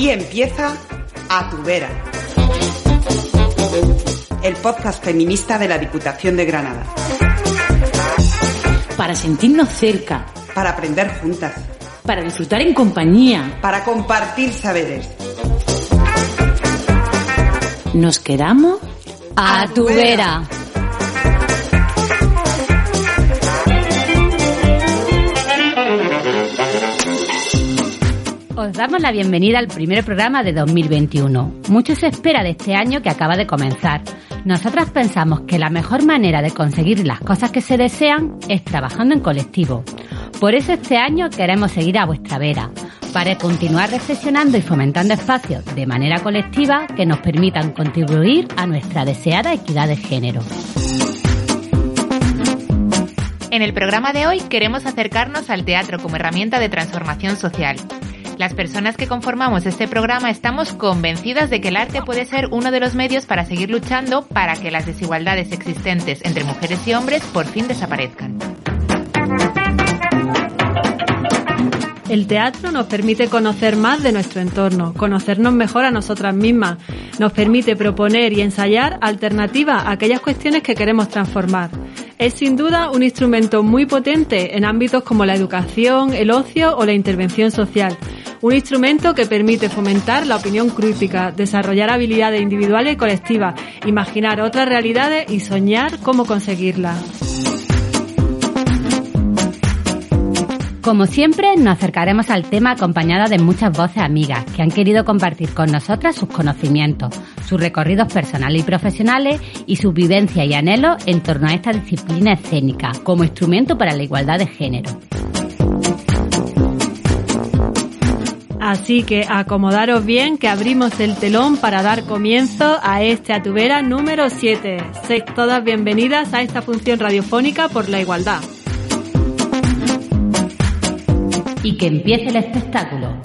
Aquí empieza A tu vera. El podcast feminista de la Diputación de Granada. Para sentirnos cerca. Para aprender juntas. Para disfrutar en compañía. Para compartir saberes. Nos quedamos A tu vera. Os damos la bienvenida al primer programa de 2021. Mucho se espera de este año que acaba de comenzar. Nosotras pensamos que la mejor manera de conseguir las cosas que se desean es trabajando en colectivo. Por eso este año queremos seguir a vuestra vera, para continuar reflexionando y fomentando espacios de manera colectiva que nos permitan contribuir a nuestra deseada equidad de género. En el programa de hoy queremos acercarnos al teatro como herramienta de transformación social. Las personas que conformamos este programa estamos convencidas de que el arte puede ser uno de los medios para seguir luchando para que las desigualdades existentes entre mujeres y hombres por fin desaparezcan. El teatro nos permite conocer más de nuestro entorno, conocernos mejor a nosotras mismas, nos permite proponer y ensayar alternativas a aquellas cuestiones que queremos transformar. Es sin duda un instrumento muy potente en ámbitos como la educación, el ocio o la intervención social. Un instrumento que permite fomentar la opinión crítica, desarrollar habilidades individuales y colectivas, imaginar otras realidades y soñar cómo conseguirlas. Como siempre, nos acercaremos al tema acompañada de muchas voces amigas que han querido compartir con nosotras sus conocimientos, sus recorridos personales y profesionales y sus vivencias y anhelos en torno a esta disciplina escénica como instrumento para la igualdad de género. Así que acomodaros bien que abrimos el telón para dar comienzo a este Atubera número 7. Sed todas bienvenidas a esta función radiofónica por la igualdad. Y que empiece el espectáculo.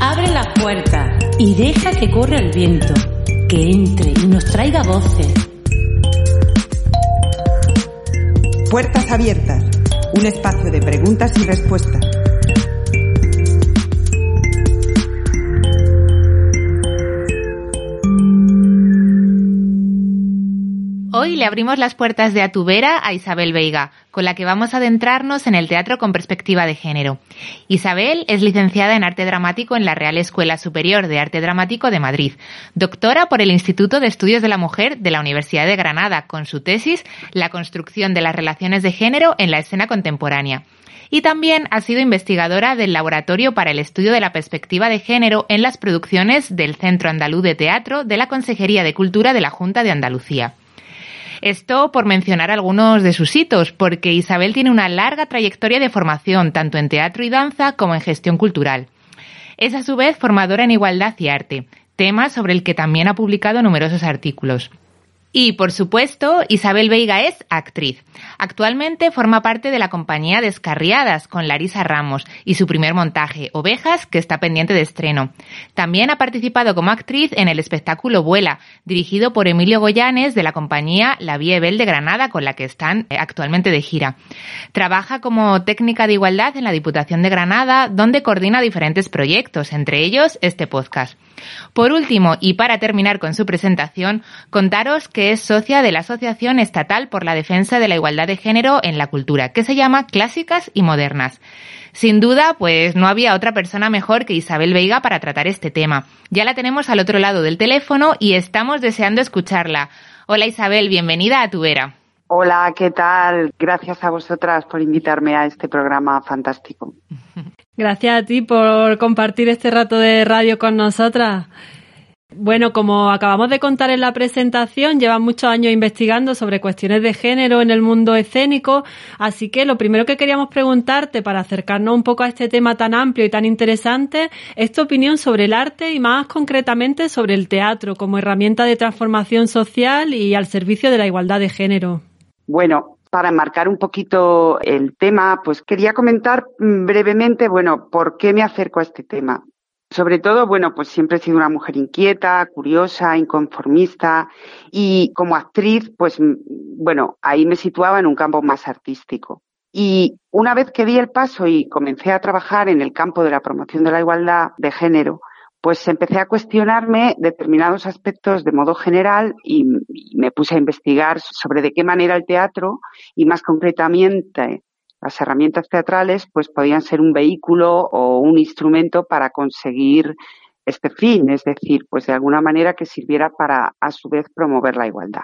Abre la puerta y deja que corra el viento, que entre y nos traiga voces. Puertas abiertas. Un espacio de preguntas y respuestas. Abrimos las puertas de Atubera a Isabel Veiga, con la que vamos a adentrarnos en el teatro con perspectiva de género. Isabel es licenciada en Arte Dramático en la Real Escuela Superior de Arte Dramático de Madrid, doctora por el Instituto de Estudios de la Mujer de la Universidad de Granada, con su tesis La construcción de las relaciones de género en la escena contemporánea y también ha sido investigadora del Laboratorio para el Estudio de la Perspectiva de Género en las producciones del Centro Andaluz de Teatro de la Consejería de Cultura de la Junta de Andalucía. Esto por mencionar algunos de sus hitos, porque Isabel tiene una larga trayectoria de formación tanto en teatro y danza como en gestión cultural. Es a su vez formadora en igualdad y arte, tema sobre el que también ha publicado numerosos artículos. Y, por supuesto, Isabel Veiga es actriz. Actualmente forma parte de la compañía Descarriadas con Larisa Ramos y su primer montaje, Ovejas, que está pendiente de estreno. También ha participado como actriz en el espectáculo Vuela, dirigido por Emilio Goyanes de la compañía La Viebel de Granada, con la que están eh, actualmente de gira. Trabaja como técnica de igualdad en la Diputación de Granada, donde coordina diferentes proyectos, entre ellos este podcast. Por último, y para terminar con su presentación, contaros que es socia de la Asociación Estatal por la Defensa de la Igualdad de Género en la Cultura, que se llama Clásicas y Modernas. Sin duda, pues no había otra persona mejor que Isabel Veiga para tratar este tema. Ya la tenemos al otro lado del teléfono y estamos deseando escucharla. Hola Isabel, bienvenida a Tu Vera. Hola, ¿qué tal? Gracias a vosotras por invitarme a este programa fantástico. Gracias a ti por compartir este rato de radio con nosotras. Bueno, como acabamos de contar en la presentación, llevan muchos años investigando sobre cuestiones de género en el mundo escénico, así que lo primero que queríamos preguntarte para acercarnos un poco a este tema tan amplio y tan interesante es tu opinión sobre el arte y más concretamente sobre el teatro como herramienta de transformación social y al servicio de la igualdad de género. Bueno, para enmarcar un poquito el tema, pues quería comentar brevemente, bueno, por qué me acerco a este tema. Sobre todo, bueno, pues siempre he sido una mujer inquieta, curiosa, inconformista y como actriz, pues bueno, ahí me situaba en un campo más artístico. Y una vez que di el paso y comencé a trabajar en el campo de la promoción de la igualdad de género, pues empecé a cuestionarme determinados aspectos de modo general y, me puse a investigar sobre de qué manera el teatro y más concretamente las herramientas teatrales pues podían ser un vehículo o un instrumento para conseguir este fin, es decir, pues de alguna manera que sirviera para a su vez promover la igualdad.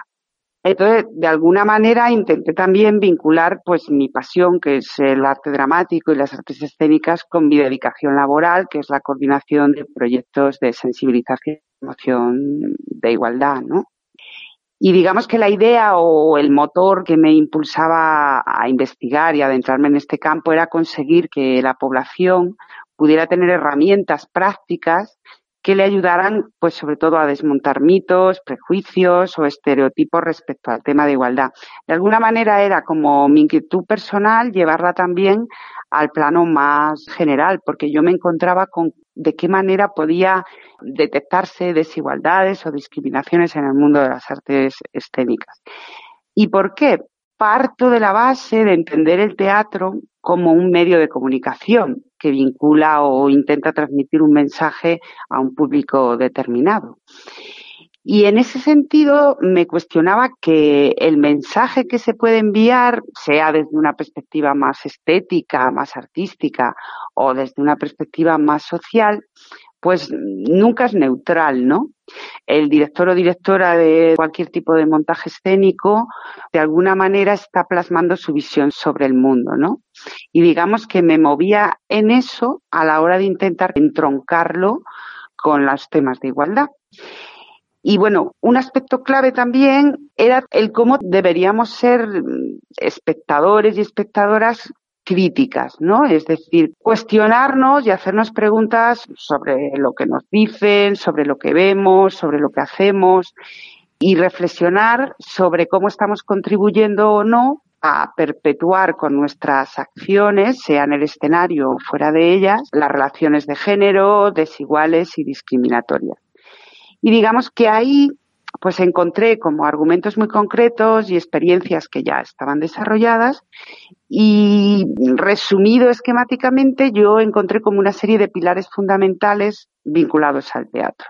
Entonces, de alguna manera intenté también vincular pues mi pasión, que es el arte dramático y las artes escénicas, con mi dedicación laboral, que es la coordinación de proyectos de sensibilización y promoción de igualdad, ¿no? Y digamos que la idea o el motor que me impulsaba a investigar y adentrarme en este campo era conseguir que la población pudiera tener herramientas prácticas que le ayudaran, pues sobre todo a desmontar mitos, prejuicios o estereotipos respecto al tema de igualdad. De alguna manera era como mi inquietud personal llevarla también al plano más general, porque yo me encontraba con de qué manera podía detectarse desigualdades o discriminaciones en el mundo de las artes escénicas. ¿Y por qué? Parto de la base de entender el teatro como un medio de comunicación que vincula o intenta transmitir un mensaje a un público determinado. Y en ese sentido me cuestionaba que el mensaje que se puede enviar, sea desde una perspectiva más estética, más artística o desde una perspectiva más social, pues nunca es neutral, ¿no? El director o directora de cualquier tipo de montaje escénico de alguna manera está plasmando su visión sobre el mundo, ¿no? Y digamos que me movía en eso a la hora de intentar entroncarlo con los temas de igualdad. Y bueno, un aspecto clave también era el cómo deberíamos ser espectadores y espectadoras críticas, ¿no? Es decir, cuestionarnos y hacernos preguntas sobre lo que nos dicen, sobre lo que vemos, sobre lo que hacemos y reflexionar sobre cómo estamos contribuyendo o no a perpetuar con nuestras acciones, sea en el escenario o fuera de ellas, las relaciones de género desiguales y discriminatorias. Y digamos que ahí pues encontré como argumentos muy concretos y experiencias que ya estaban desarrolladas y resumido esquemáticamente yo encontré como una serie de pilares fundamentales vinculados al teatro.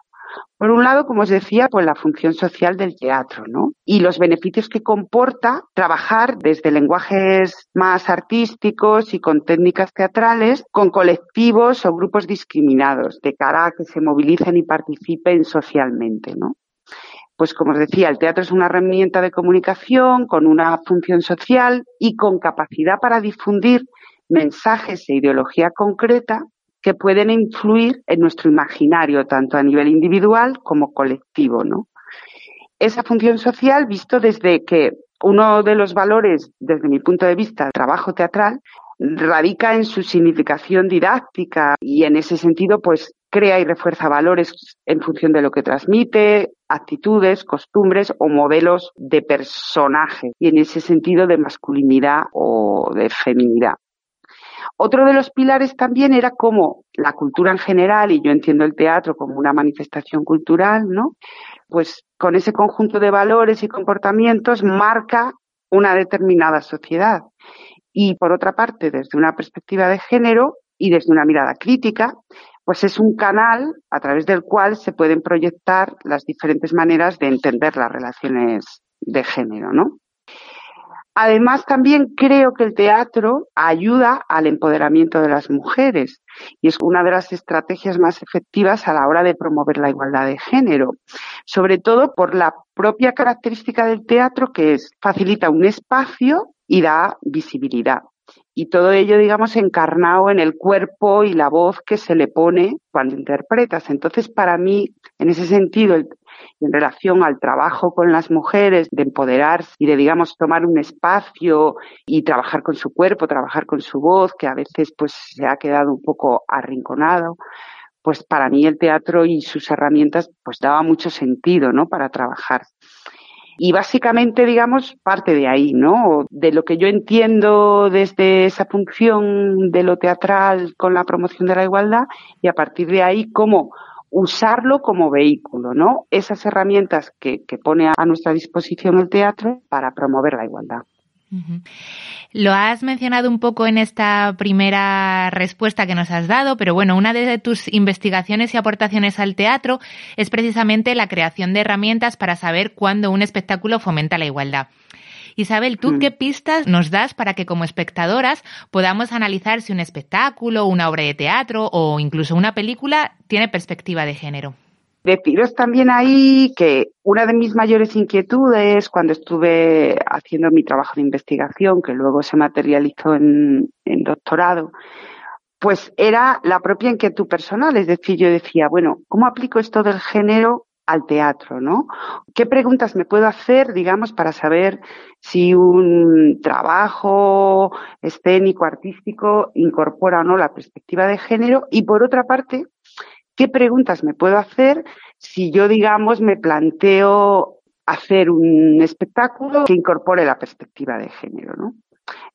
Por un lado, como os decía, pues la función social del teatro, ¿no? Y los beneficios que comporta trabajar desde lenguajes más artísticos y con técnicas teatrales con colectivos o grupos discriminados de cara a que se movilicen y participen socialmente, ¿no? Pues como os decía, el teatro es una herramienta de comunicación con una función social y con capacidad para difundir mensajes e ideología concreta que pueden influir en nuestro imaginario, tanto a nivel individual como colectivo, ¿no? Esa función social, visto desde que uno de los valores, desde mi punto de vista, del trabajo teatral, radica en su significación didáctica y en ese sentido, pues crea y refuerza valores en función de lo que transmite, actitudes, costumbres o modelos de personaje y en ese sentido de masculinidad o de feminidad. Otro de los pilares también era cómo la cultura en general, y yo entiendo el teatro como una manifestación cultural, ¿no? Pues con ese conjunto de valores y comportamientos marca una determinada sociedad. Y por otra parte, desde una perspectiva de género y desde una mirada crítica, pues es un canal a través del cual se pueden proyectar las diferentes maneras de entender las relaciones de género, ¿no? Además, también creo que el teatro ayuda al empoderamiento de las mujeres y es una de las estrategias más efectivas a la hora de promover la igualdad de género, sobre todo por la propia característica del teatro que es facilita un espacio y da visibilidad. Y todo ello, digamos, encarnado en el cuerpo y la voz que se le pone cuando interpretas. Entonces, para mí, en ese sentido, en relación al trabajo con las mujeres, de empoderarse y de, digamos, tomar un espacio y trabajar con su cuerpo, trabajar con su voz, que a veces pues se ha quedado un poco arrinconado, pues para mí el teatro y sus herramientas pues daba mucho sentido, ¿no? Para trabajar. Y básicamente, digamos, parte de ahí, ¿no? De lo que yo entiendo desde esa función de lo teatral con la promoción de la igualdad y a partir de ahí cómo usarlo como vehículo, ¿no? Esas herramientas que, pone a nuestra disposición el teatro para promover la igualdad. Lo has mencionado un poco en esta primera respuesta que nos has dado, pero bueno, una de tus investigaciones y aportaciones al teatro es precisamente la creación de herramientas para saber cuándo un espectáculo fomenta la igualdad. Isabel, ¿tú qué pistas nos das para que como espectadoras podamos analizar si un espectáculo, una obra de teatro o incluso una película tiene perspectiva de género? Deciros también ahí que una de mis mayores inquietudes cuando estuve haciendo mi trabajo de investigación, que luego se materializó en, doctorado, pues era la propia inquietud personal. Es decir, yo decía, bueno, ¿cómo aplico esto del género al teatro, ¿no? ¿Qué preguntas me puedo hacer, digamos, para saber si un trabajo escénico, artístico, incorpora o no la perspectiva de género? Y por otra parte, ¿qué preguntas me puedo hacer si yo, digamos, me planteo hacer un espectáculo que incorpore la perspectiva de género, ¿no?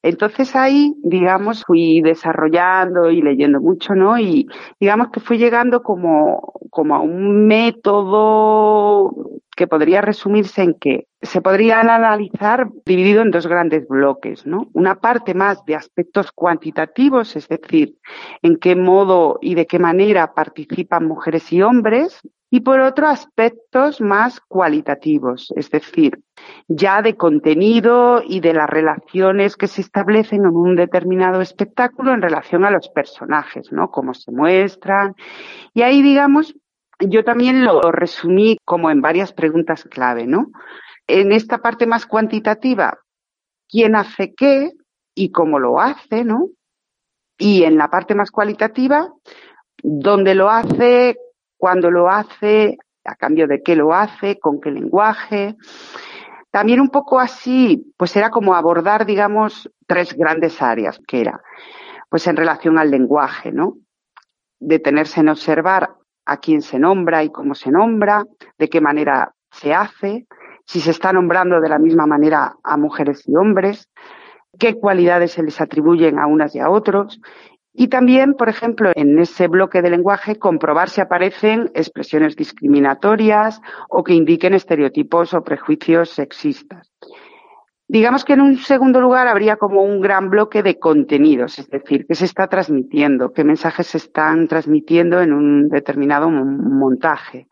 Entonces ahí, digamos, fui desarrollando y leyendo mucho, ¿no? Y digamos que fui llegando como, como a un método que podría resumirse en que se podrían analizar dividido en dos grandes bloques, ¿no? Una parte más de aspectos cuantitativos, es decir, en qué modo y de qué manera participan mujeres y hombres, y por otro aspectos más cualitativos, es decir, ya de contenido y de las relaciones que se establecen en un determinado espectáculo en relación a los personajes, ¿no? Cómo se muestran. Y ahí, digamos, yo también lo resumí como en varias preguntas clave, ¿no? En esta parte más cuantitativa, ¿quién hace qué y cómo lo hace, ¿no? Y en la parte más cualitativa, ¿dónde lo hace, cuándo lo hace, a cambio de qué lo hace, con qué lenguaje. También un poco así, pues era como abordar, digamos, tres grandes áreas, que era, pues en relación al lenguaje, ¿no? Detenerse en observar a quién se nombra y cómo se nombra, de qué manera se hace, si se está nombrando de la misma manera a mujeres y hombres, qué cualidades se les atribuyen a unas y a otros y también, por ejemplo, en ese bloque de lenguaje, comprobar si aparecen expresiones discriminatorias o que indiquen estereotipos o prejuicios sexistas. Digamos que en un segundo lugar habría como un gran bloque de contenidos, es decir, qué se está transmitiendo, qué mensajes se están transmitiendo en un determinado montaje.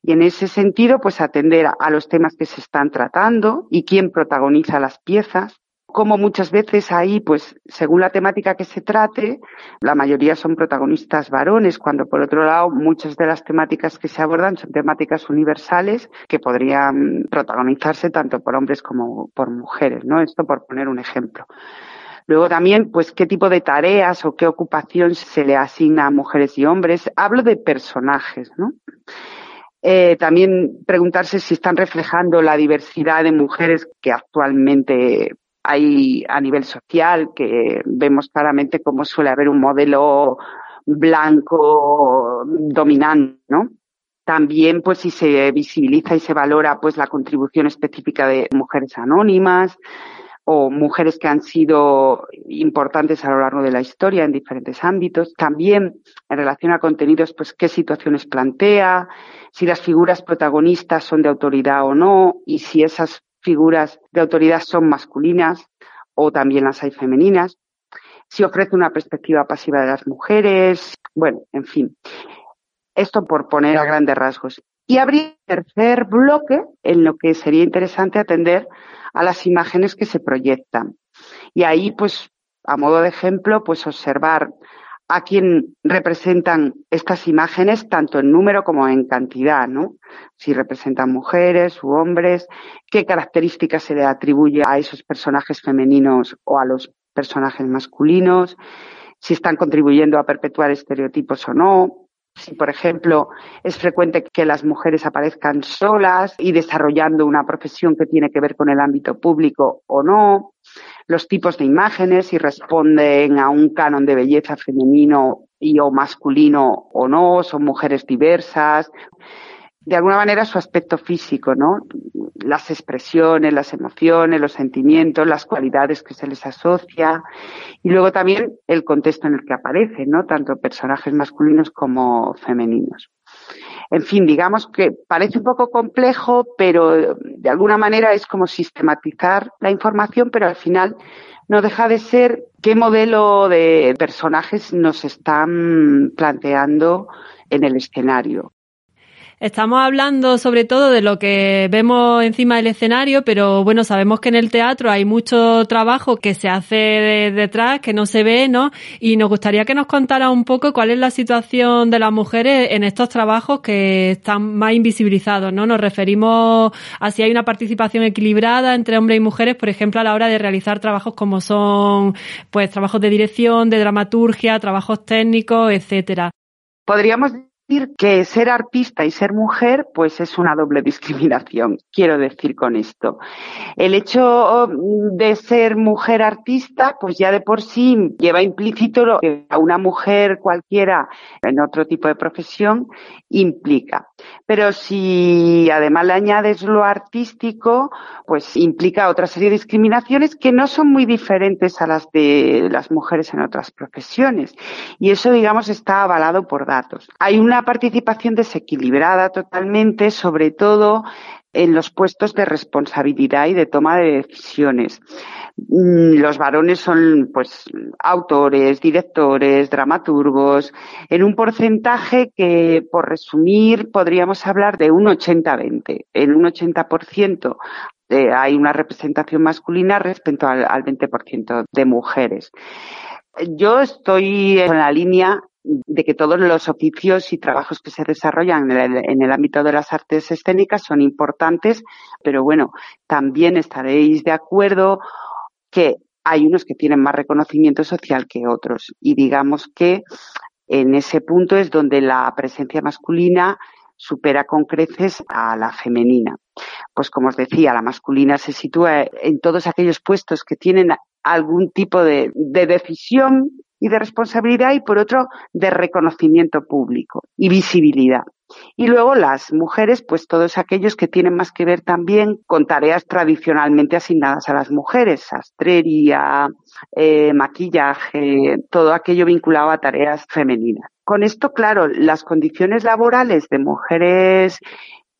Y en ese sentido, pues atender a los temas que se están tratando y quién protagoniza las piezas como muchas veces ahí, pues según la temática que se trate, la mayoría son protagonistas varones, cuando por otro lado muchas de las temáticas que se abordan son temáticas universales que podrían protagonizarse tanto por hombres como por mujeres, ¿no? Esto por poner un ejemplo. Luego también, pues, qué tipo de tareas o qué ocupación se le asigna a mujeres y hombres. Hablo de personajes, ¿no? Eh, también preguntarse si están reflejando la diversidad de mujeres que actualmente hay a nivel social que vemos claramente cómo suele haber un modelo blanco dominante, ¿no? También, pues, si se visibiliza y se valora, pues, la contribución específica de mujeres anónimas o mujeres que han sido importantes a lo largo de la historia en diferentes ámbitos. También, en relación a contenidos, pues, qué situaciones plantea, si las figuras protagonistas son de autoridad o no, y si esas figuras de autoridad son masculinas o también las hay femeninas, si ofrece una perspectiva pasiva de las mujeres, bueno, en fin. Esto por poner a grandes rasgos. Y habría tercer bloque en lo que sería interesante atender a las imágenes que se proyectan. Y ahí, pues, a modo de ejemplo, pues observar a quién representan estas imágenes, tanto en número como en cantidad, ¿no? Si representan mujeres u hombres, qué características se le atribuye a esos personajes femeninos o a los personajes masculinos, si están contribuyendo a perpetuar estereotipos o no, si, por ejemplo, es frecuente que las mujeres aparezcan solas y desarrollando una profesión que tiene que ver con el ámbito público o no, los tipos de imágenes, si responden a un canon de belleza femenino y o masculino o no, son mujeres diversas de alguna manera su aspecto físico, ¿no? Las expresiones, las emociones, los sentimientos, las cualidades que se les asocia y luego también el contexto en el que aparecen, ¿no? Tanto personajes masculinos como femeninos. En fin, digamos que parece un poco complejo, pero de alguna manera es como sistematizar la información, pero al final no deja de ser qué modelo de personajes nos están planteando en el escenario. Estamos hablando sobre todo de lo que vemos encima del escenario, pero bueno, sabemos que en el teatro hay mucho trabajo que se hace detrás, que no se ve, ¿no? Y nos gustaría que nos contara un poco cuál es la situación de las mujeres en estos trabajos que están más invisibilizados, ¿no? Nos referimos a si hay una participación equilibrada entre hombres y mujeres, por ejemplo, a la hora de realizar trabajos como son, pues, trabajos de dirección, de dramaturgia, trabajos técnicos, etcétera. Podríamos que ser artista y ser mujer, pues es una doble discriminación, quiero decir con esto. El hecho de ser mujer artista, pues ya de por sí lleva implícito lo que a una mujer cualquiera en otro tipo de profesión implica. Pero si además le añades lo artístico, pues implica otra serie de discriminaciones que no son muy diferentes a las de las mujeres en otras profesiones. Y eso, digamos, está avalado por datos. Hay una participación desequilibrada totalmente, sobre todo en los puestos de responsabilidad y de toma de decisiones. Mm, los varones son, pues, autores, directores, dramaturgos, en un porcentaje que, por resumir, podríamos hablar de un 80-20. En un 80% eh, hay una representación masculina respecto al, al 20% de mujeres. Yo estoy en la línea de que todos los oficios y trabajos que se desarrollan en el, ámbito de las artes escénicas son importantes, pero bueno, también estaréis de acuerdo que hay unos que tienen más reconocimiento social que otros y digamos que en ese punto es donde la presencia masculina supera con creces a la femenina. Pues como os decía, la masculina se sitúa en todos aquellos puestos que tienen algún tipo de, de decisión y de responsabilidad y por otro de reconocimiento público y visibilidad. Y luego las mujeres, pues todos aquellos que tienen más que ver también con tareas tradicionalmente asignadas a las mujeres, sastrería, eh, maquillaje, todo aquello vinculado a tareas femeninas. Con esto, claro, las condiciones laborales de mujeres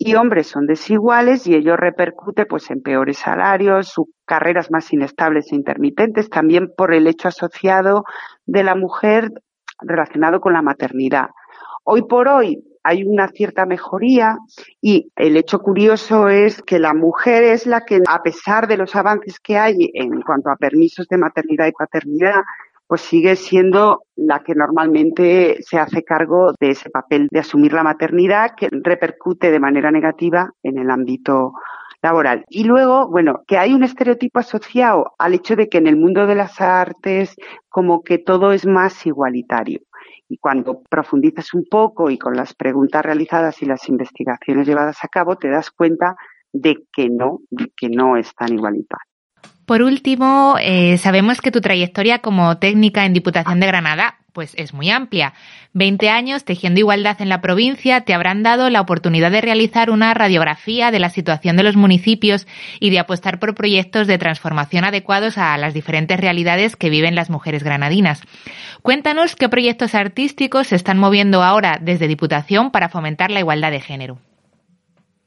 y hombres son desiguales y ello repercute pues en peores salarios, sus carreras más inestables e intermitentes, también por el hecho asociado de la mujer relacionado con la maternidad. Hoy por hoy hay una cierta mejoría y el hecho curioso es que la mujer es la que, a pesar de los avances que hay en cuanto a permisos de maternidad y paternidad, pues sigue siendo la que normalmente se hace cargo de ese papel de asumir la maternidad que repercute de manera negativa en el ámbito laboral. Y luego, bueno, que hay un estereotipo asociado al hecho de que en el mundo de las artes como que todo es más igualitario. Y cuando profundizas un poco y con las preguntas realizadas y las investigaciones llevadas a cabo, te das cuenta de que no, de que no es tan igualitario. Por último, eh, sabemos que tu trayectoria como técnica en Diputación de Granada pues es muy amplia. Veinte años tejiendo igualdad en la provincia te habrán dado la oportunidad de realizar una radiografía de la situación de los municipios y de apostar por proyectos de transformación adecuados a las diferentes realidades que viven las mujeres granadinas. Cuéntanos qué proyectos artísticos se están moviendo ahora desde Diputación para fomentar la igualdad de género.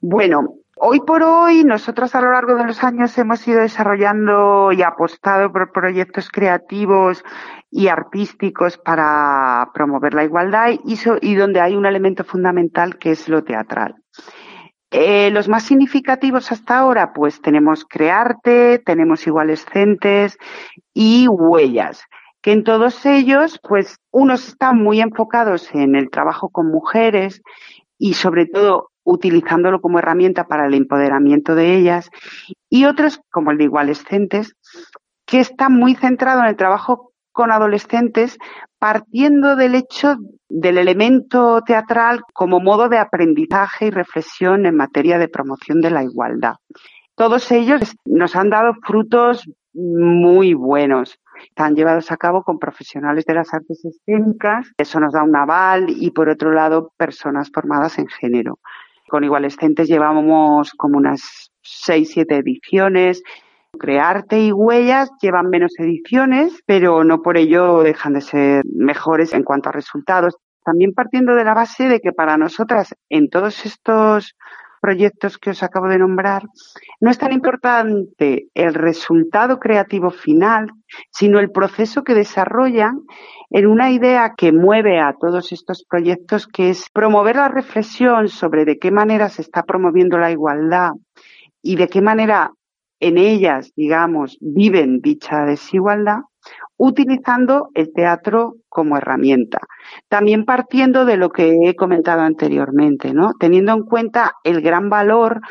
Bueno, Hoy por hoy, nosotros a lo largo de los años hemos ido desarrollando y apostado por proyectos creativos y artísticos para promover la igualdad y, donde hay un elemento fundamental que es lo teatral. Eh, los más significativos hasta ahora, pues tenemos Crearte, tenemos Igualescentes y Huellas, que en todos ellos, pues unos están muy enfocados en el trabajo con mujeres y sobre todo utilizándolo como herramienta para el empoderamiento de ellas, y otros, como el de Igualescentes, que está muy centrado en el trabajo con adolescentes partiendo del hecho del elemento teatral como modo de aprendizaje y reflexión en materia de promoción de la igualdad. Todos ellos nos han dado frutos muy buenos. Están llevados a cabo con profesionales de las artes escénicas, eso nos da un aval y por otro lado personas formadas en género. Con Igualescentes llevamos como unas seis, siete ediciones Crearte y Huellas llevan menos ediciones, pero no por ello dejan de ser mejores en cuanto a resultados. También partiendo de la base de que para nosotras en todos estos proyectos que os acabo de nombrar, no es tan importante el resultado creativo final, sino el proceso que desarrollan en una idea que mueve a todos estos proyectos, que es promover la reflexión sobre de qué manera se está promoviendo la igualdad y de qué manera en ellas, digamos, viven dicha desigualdad, utilizando el teatro como herramienta. También partiendo de lo que he comentado anteriormente, ¿no? Teniendo en cuenta el gran valor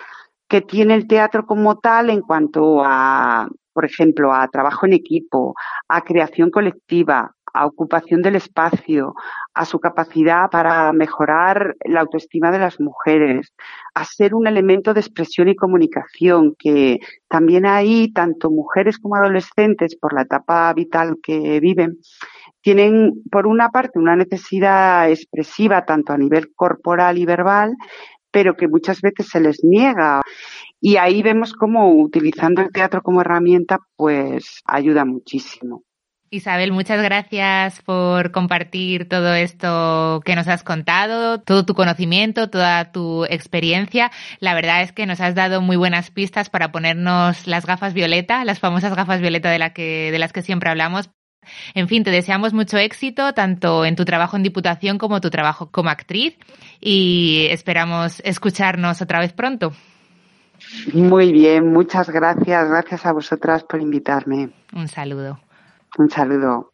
que tiene el teatro como tal en cuanto a, por ejemplo, a trabajo en equipo, a creación colectiva, a ocupación del espacio, a su capacidad para mejorar la autoestima de las mujeres, a ser un elemento de expresión y comunicación, que también hay tanto mujeres como adolescentes por la etapa vital que viven, tienen por una parte una necesidad expresiva tanto a nivel corporal y verbal, pero que muchas veces se les niega. Y ahí vemos cómo utilizando el teatro como herramienta, pues ayuda muchísimo. Isabel, muchas gracias por compartir todo esto que nos has contado, todo tu conocimiento, toda tu experiencia. La verdad es que nos has dado muy buenas pistas para ponernos las gafas violeta, las famosas gafas violeta de, la que, de las que siempre hablamos. En fin, te deseamos mucho éxito tanto en tu trabajo en Diputación como tu trabajo como actriz y esperamos escucharnos otra vez pronto. Muy bien, muchas gracias. Gracias a vosotras por invitarme. Un saludo. Un saludo.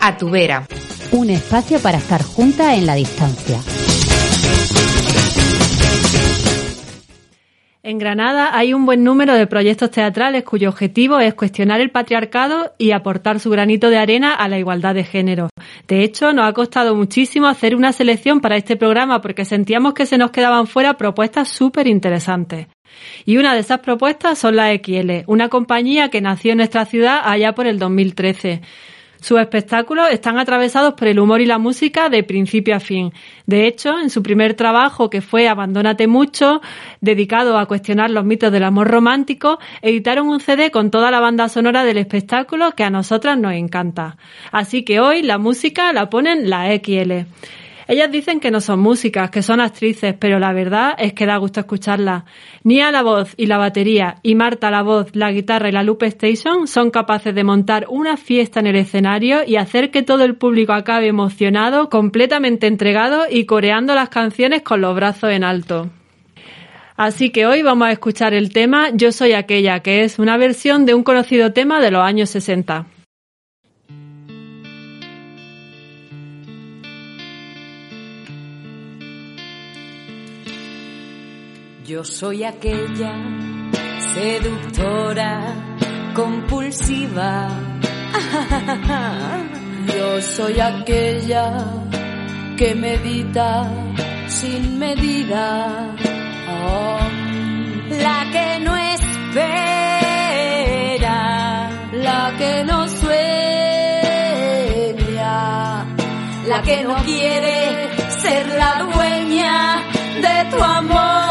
A tu vera. Un espacio para estar juntas en la distancia. En Granada hay un buen número de proyectos teatrales cuyo objetivo es cuestionar el patriarcado y aportar su granito de arena a la igualdad de género. De hecho, nos ha costado muchísimo hacer una selección para este programa porque sentíamos que se nos quedaban fuera propuestas súper interesantes. Y una de esas propuestas son la XL, una compañía que nació en nuestra ciudad allá por el 2013. Sus espectáculos están atravesados por el humor y la música de principio a fin. De hecho, en su primer trabajo, que fue Abandónate mucho, dedicado a cuestionar los mitos del amor romántico, editaron un CD con toda la banda sonora del espectáculo que a nosotras nos encanta. Así que hoy la música la ponen la XL. Ellas dicen que no son músicas, que son actrices, pero la verdad es que da gusto escucharlas. Nia la voz y la batería y Marta la voz, la guitarra y la loop station son capaces de montar una fiesta en el escenario y hacer que todo el público acabe emocionado, completamente entregado y coreando las canciones con los brazos en alto. Así que hoy vamos a escuchar el tema Yo soy aquella, que es una versión de un conocido tema de los años 60. Yo soy aquella seductora, compulsiva. Yo soy aquella que medita sin medida. Oh, la que no espera, la que no sueña, la que no quiere ser la dueña de tu amor.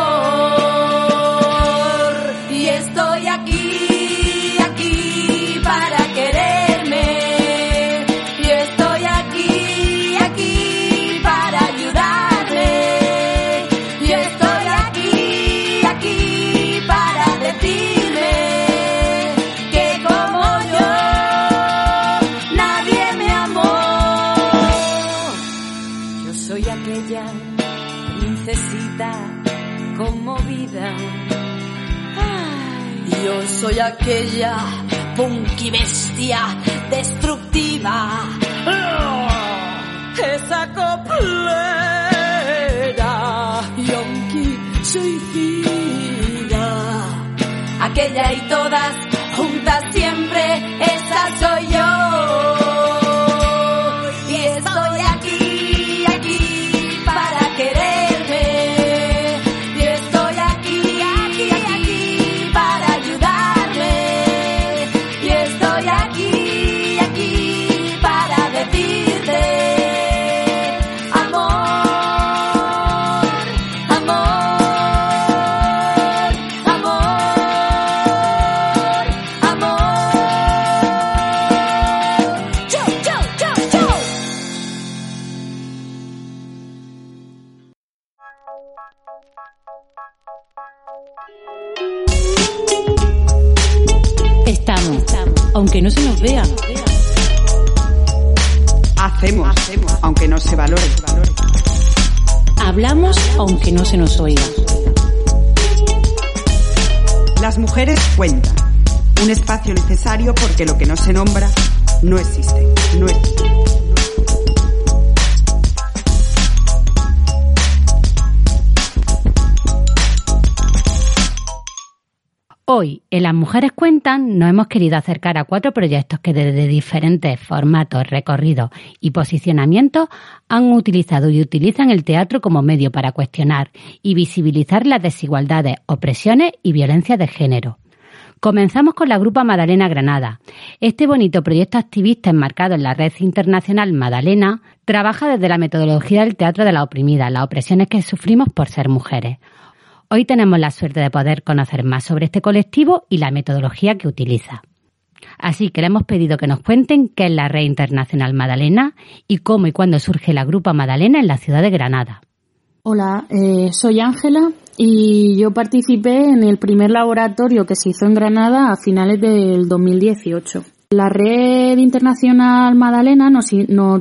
Dile que como yo, nadie me amó. Yo soy aquella princesita conmovida. Yo soy aquella punky bestia destructiva. ¡Ah! Esa coplera y onky se hicieron. Aquella y todas juntas siempre, esa soy yo. Necesario porque lo que no se nombra no existe. Hoy, en Las Mujeres Cuentan, nos hemos querido acercar a cuatro proyectos que desde diferentes formatos, recorridos y posicionamientos han utilizado y utilizan el teatro como medio para cuestionar y visibilizar las desigualdades, opresiones y violencias de género. Comenzamos con la Grupa Madalena Granada. Este bonito proyecto activista enmarcado en la red internacional Madalena trabaja desde la metodología del teatro de la oprimida, las opresiones que sufrimos por ser mujeres. Hoy tenemos la suerte de poder conocer más sobre este colectivo y la metodología que utiliza. Así que le hemos pedido que nos cuenten qué es la Red Internacional Madalena y cómo y cuándo surge la Grupa Madalena en la ciudad de Granada. Hola, eh, soy Ángela y yo participé en el primer laboratorio que se hizo en Granada a finales del 2018. La red internacional Madalena nos,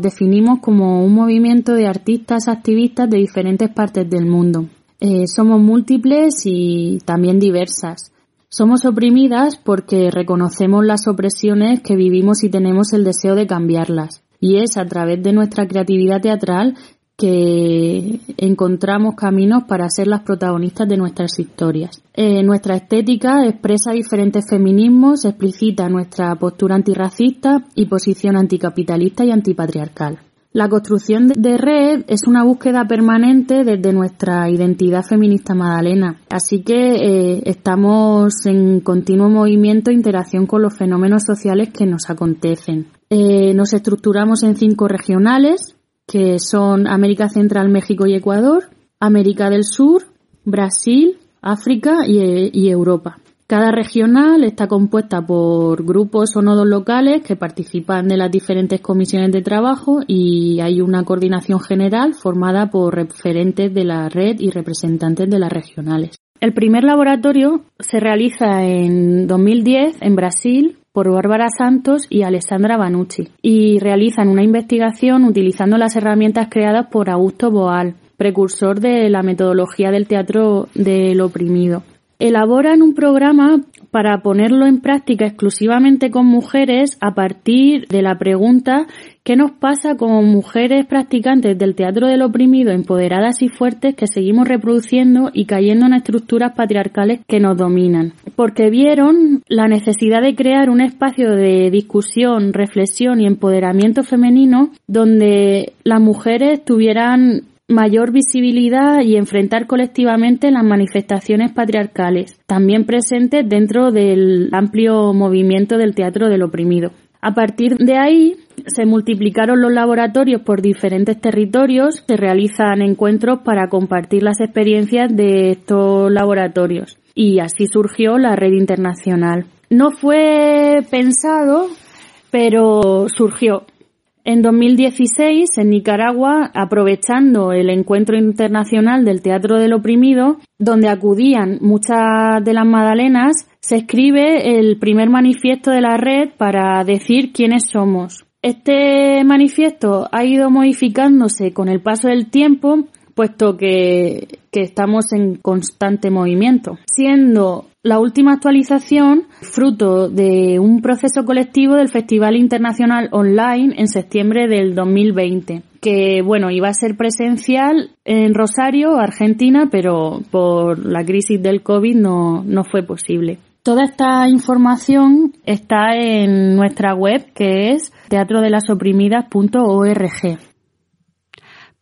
definimos como un movimiento de artistas activistas de diferentes partes del mundo. Eh, somos múltiples y también diversas. Somos oprimidas porque reconocemos las opresiones que vivimos y tenemos el deseo de cambiarlas. Y es a través de nuestra creatividad teatral que encontramos caminos para ser las protagonistas de nuestras historias. Eh, nuestra estética expresa diferentes feminismos, explicita nuestra postura antirracista y posición anticapitalista y antipatriarcal. La construcción de red es una búsqueda permanente desde nuestra identidad feminista madalena, así que eh, estamos en continuo movimiento e interacción con los fenómenos sociales que nos acontecen. Eh, nos estructuramos en cinco regionales, que son América Central, México y Ecuador, América del Sur, Brasil, África y, Europa. Cada regional está compuesta por grupos o nodos locales que participan de las diferentes comisiones de trabajo y hay una coordinación general formada por referentes de la red y representantes de las regionales. El primer laboratorio se realiza en 2010 en Brasil por Bárbara Santos y Alessandra Banucci y realizan una investigación utilizando las herramientas creadas por Augusto Boal, precursor de la metodología del teatro del oprimido elaboran un programa para ponerlo en práctica exclusivamente con mujeres a partir de la pregunta ¿qué nos pasa como mujeres practicantes del teatro del oprimido, empoderadas y fuertes que seguimos reproduciendo y cayendo en estructuras patriarcales que nos dominan? Porque vieron la necesidad de crear un espacio de discusión, reflexión y empoderamiento femenino donde las mujeres tuvieran mayor visibilidad y enfrentar colectivamente las manifestaciones patriarcales, también presentes dentro del amplio movimiento del teatro del oprimido. A partir de ahí se multiplicaron los laboratorios por diferentes territorios, se realizan encuentros para compartir las experiencias de estos laboratorios y así surgió la red internacional. No fue pensado, pero surgió. En 2016, en Nicaragua, aprovechando el encuentro internacional del Teatro del Oprimido, donde acudían muchas de las magdalenas, se escribe el primer manifiesto de la red para decir quiénes somos. Este manifiesto ha ido modificándose con el paso del tiempo, puesto que estamos en constante movimiento, siendo la última actualización fruto de un proceso colectivo del Festival Internacional Online en septiembre del 2020, que bueno, iba a ser presencial en Rosario, Argentina, pero por la crisis del COVID no, no fue posible. Toda esta información está en nuestra web que es teatrodelasoprimidas.org.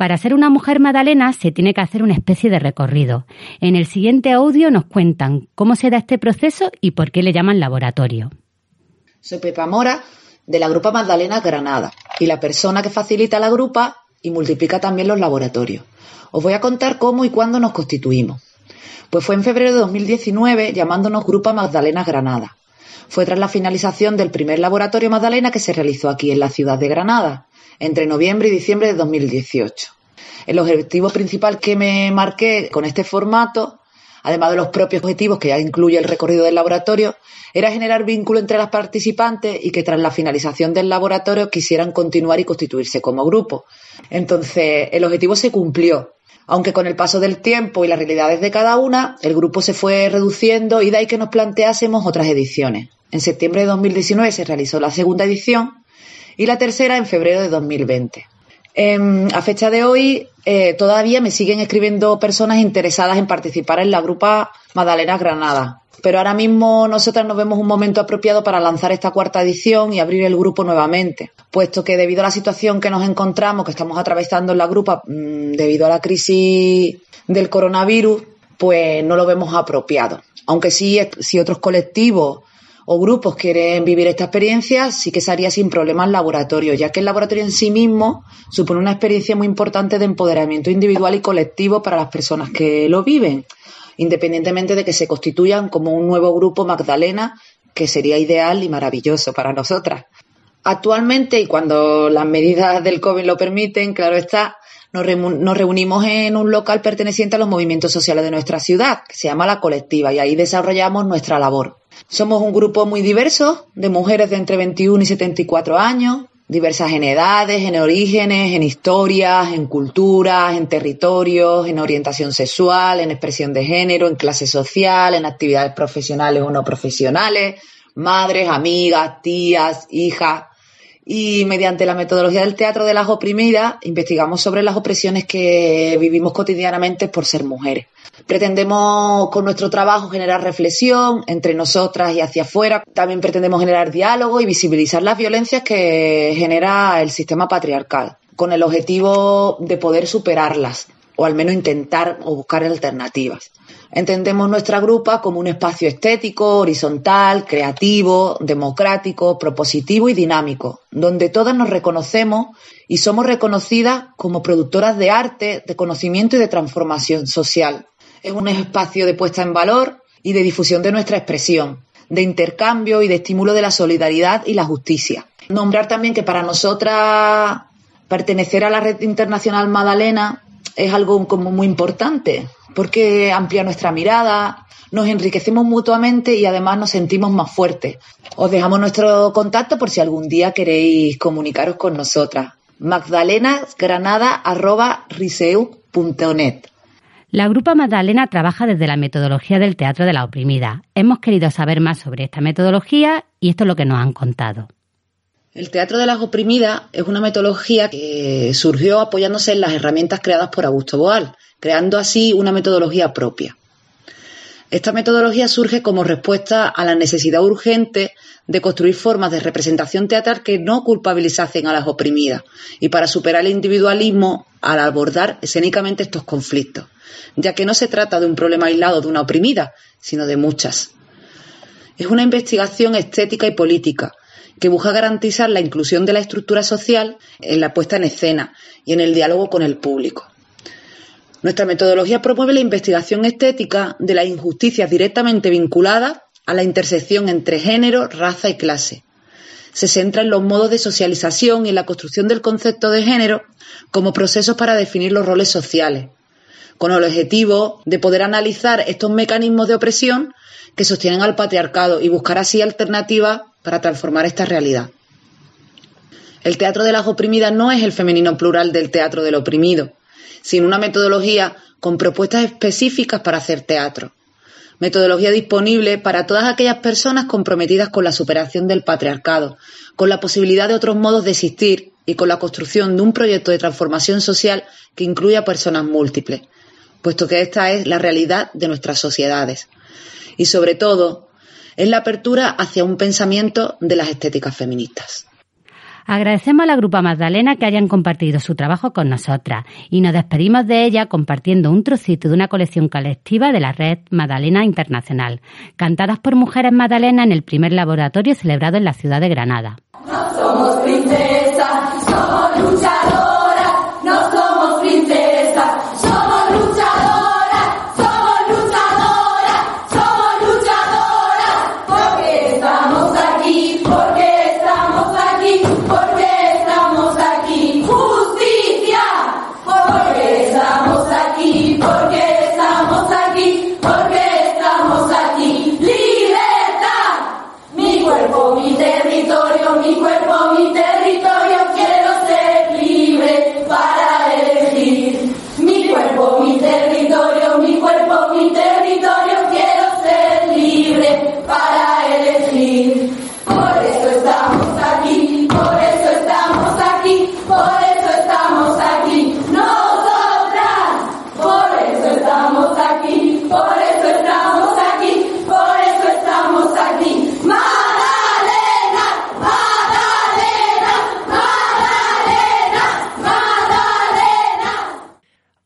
Para ser una mujer magdalena se tiene que hacer una especie de recorrido. En el siguiente audio nos cuentan cómo se da este proceso y por qué le llaman laboratorio. Soy Pepa Mora de la Grupa Magdalena Granada y la persona que facilita la grupa y multiplica también los laboratorios. Os voy a contar cómo y cuándo nos constituimos. Pues fue en febrero de 2019 llamándonos Grupa Magdalena Granada. Fue tras la finalización del primer laboratorio Magdalena que se realizó aquí en la ciudad de Granada entre noviembre y diciembre de 2018. El objetivo principal que me marqué con este formato, además de los propios objetivos que ya incluye el recorrido del laboratorio, era generar vínculo entre las participantes y que tras la finalización del laboratorio quisieran continuar y constituirse como grupo. Entonces, el objetivo se cumplió. Aunque con el paso del tiempo y las realidades de cada una, el grupo se fue reduciendo y de ahí que nos planteásemos otras ediciones. En septiembre de 2019 se realizó la segunda edición y la tercera en febrero de 2020. Em, a fecha de hoy, eh, todavía me siguen escribiendo personas interesadas en participar en la grupa Madalena Granada. Pero ahora mismo nosotras nos vemos un momento apropiado para lanzar esta cuarta edición y abrir el grupo nuevamente, puesto que debido a la situación que nos encontramos, que estamos atravesando en la grupa, mm, debido a la crisis del coronavirus, pues no lo vemos apropiado. Aunque sí, si otros colectivos o grupos quieren vivir esta experiencia, sí que se haría sin problemas laboratorio, ya que el laboratorio en sí mismo supone una experiencia muy importante de empoderamiento individual y colectivo para las personas que lo viven, independientemente de que se constituyan como un nuevo grupo Magdalena, que sería ideal y maravilloso para nosotras. Actualmente, y cuando las medidas del COVID lo permiten, claro está, nos, reunimos en un local perteneciente a los movimientos sociales de nuestra ciudad, que se llama La Colectiva, y ahí desarrollamos nuestra labor. Somos un grupo muy diverso de mujeres de entre 21 y 74 años, diversas en edades, en orígenes, en historias, en culturas, en territorios, en orientación sexual, en expresión de género, en clase social, en actividades profesionales o no profesionales, madres, amigas, tías, hijas, y mediante la metodología del teatro de las oprimidas investigamos sobre las opresiones que vivimos cotidianamente por ser mujeres. Pretendemos con nuestro trabajo generar reflexión entre nosotras y hacia afuera. También pretendemos generar diálogo y visibilizar las violencias que genera el sistema patriarcal, con el objetivo de poder superarlas o al menos intentar o buscar alternativas. Entendemos nuestra grupa como un espacio estético, horizontal, creativo, democrático, propositivo y dinámico, donde todas nos reconocemos y somos reconocidas como productoras de arte, de conocimiento y de transformación social. Es un espacio de puesta en valor y de difusión de nuestra expresión, de intercambio y de estímulo de la solidaridad y la justicia. Nombrar también que para nosotras pertenecer a la red internacional Madalena es algo como muy importante, porque amplía nuestra mirada, nos enriquecemos mutuamente y además nos sentimos más fuertes. Os dejamos nuestro contacto por si algún día queréis comunicaros con nosotras. magdalenasgranada.riseu.net la Grupa Magdalena trabaja desde la metodología del teatro de la oprimida. Hemos querido saber más sobre esta metodología y esto es lo que nos han contado. El teatro de las oprimidas es una metodología que surgió apoyándose en las herramientas creadas por Augusto Boal, creando así una metodología propia. Esta metodología surge como respuesta a la necesidad urgente de construir formas de representación teatral que no culpabilizasen a las oprimidas y para superar el individualismo al abordar escénicamente estos conflictos, ya que no se trata de un problema aislado de una oprimida, sino de muchas. Es una investigación estética y política que busca garantizar la inclusión de la estructura social en la puesta en escena y en el diálogo con el público. Nuestra metodología promueve la investigación estética de las injusticias directamente vinculadas a la intersección entre género, raza y clase. Se centra en los modos de socialización y en la construcción del concepto de género como procesos para definir los roles sociales, con el objetivo de poder analizar estos mecanismos de opresión que sostienen al patriarcado y buscar así alternativas para transformar esta realidad. El teatro de las oprimidas no es el femenino plural del teatro del oprimido, sin una metodología con propuestas específicas para hacer teatro. Metodología disponible para todas aquellas personas comprometidas con la superación del patriarcado, con la posibilidad de otros modos de existir y con la construcción de un proyecto de transformación social que incluya a personas múltiples, puesto que esta es la realidad de nuestras sociedades. Y sobre todo, es la apertura hacia un pensamiento de las estéticas feministas. Agradecemos a la Grupa Magdalena que hayan compartido su trabajo con nosotras y nos despedimos de ella compartiendo un trocito de una colección colectiva de la red Magdalena Internacional, cantadas por mujeres magdalenas en el primer laboratorio celebrado en la ciudad de Granada. No somos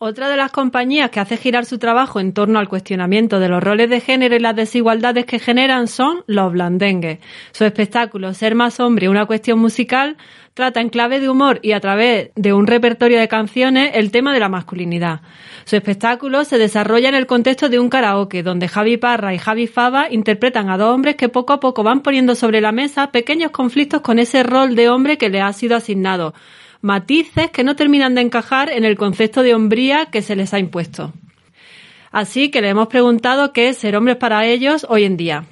Otra de las compañías que hace girar su trabajo en torno al cuestionamiento de los roles de género y las desigualdades que generan son Los Blandengues. Su espectáculo Ser más hombre, una cuestión musical, trata en clave de humor y a través de un repertorio de canciones el tema de la masculinidad. Su espectáculo se desarrolla en el contexto de un karaoke, donde Javi Parra y Javi Fava interpretan a dos hombres que poco a poco van poniendo sobre la mesa pequeños conflictos con ese rol de hombre que les ha sido asignado matices que no terminan de encajar en el concepto de hombría que se les ha impuesto. Así que le hemos preguntado qué es ser hombres para ellos hoy en día.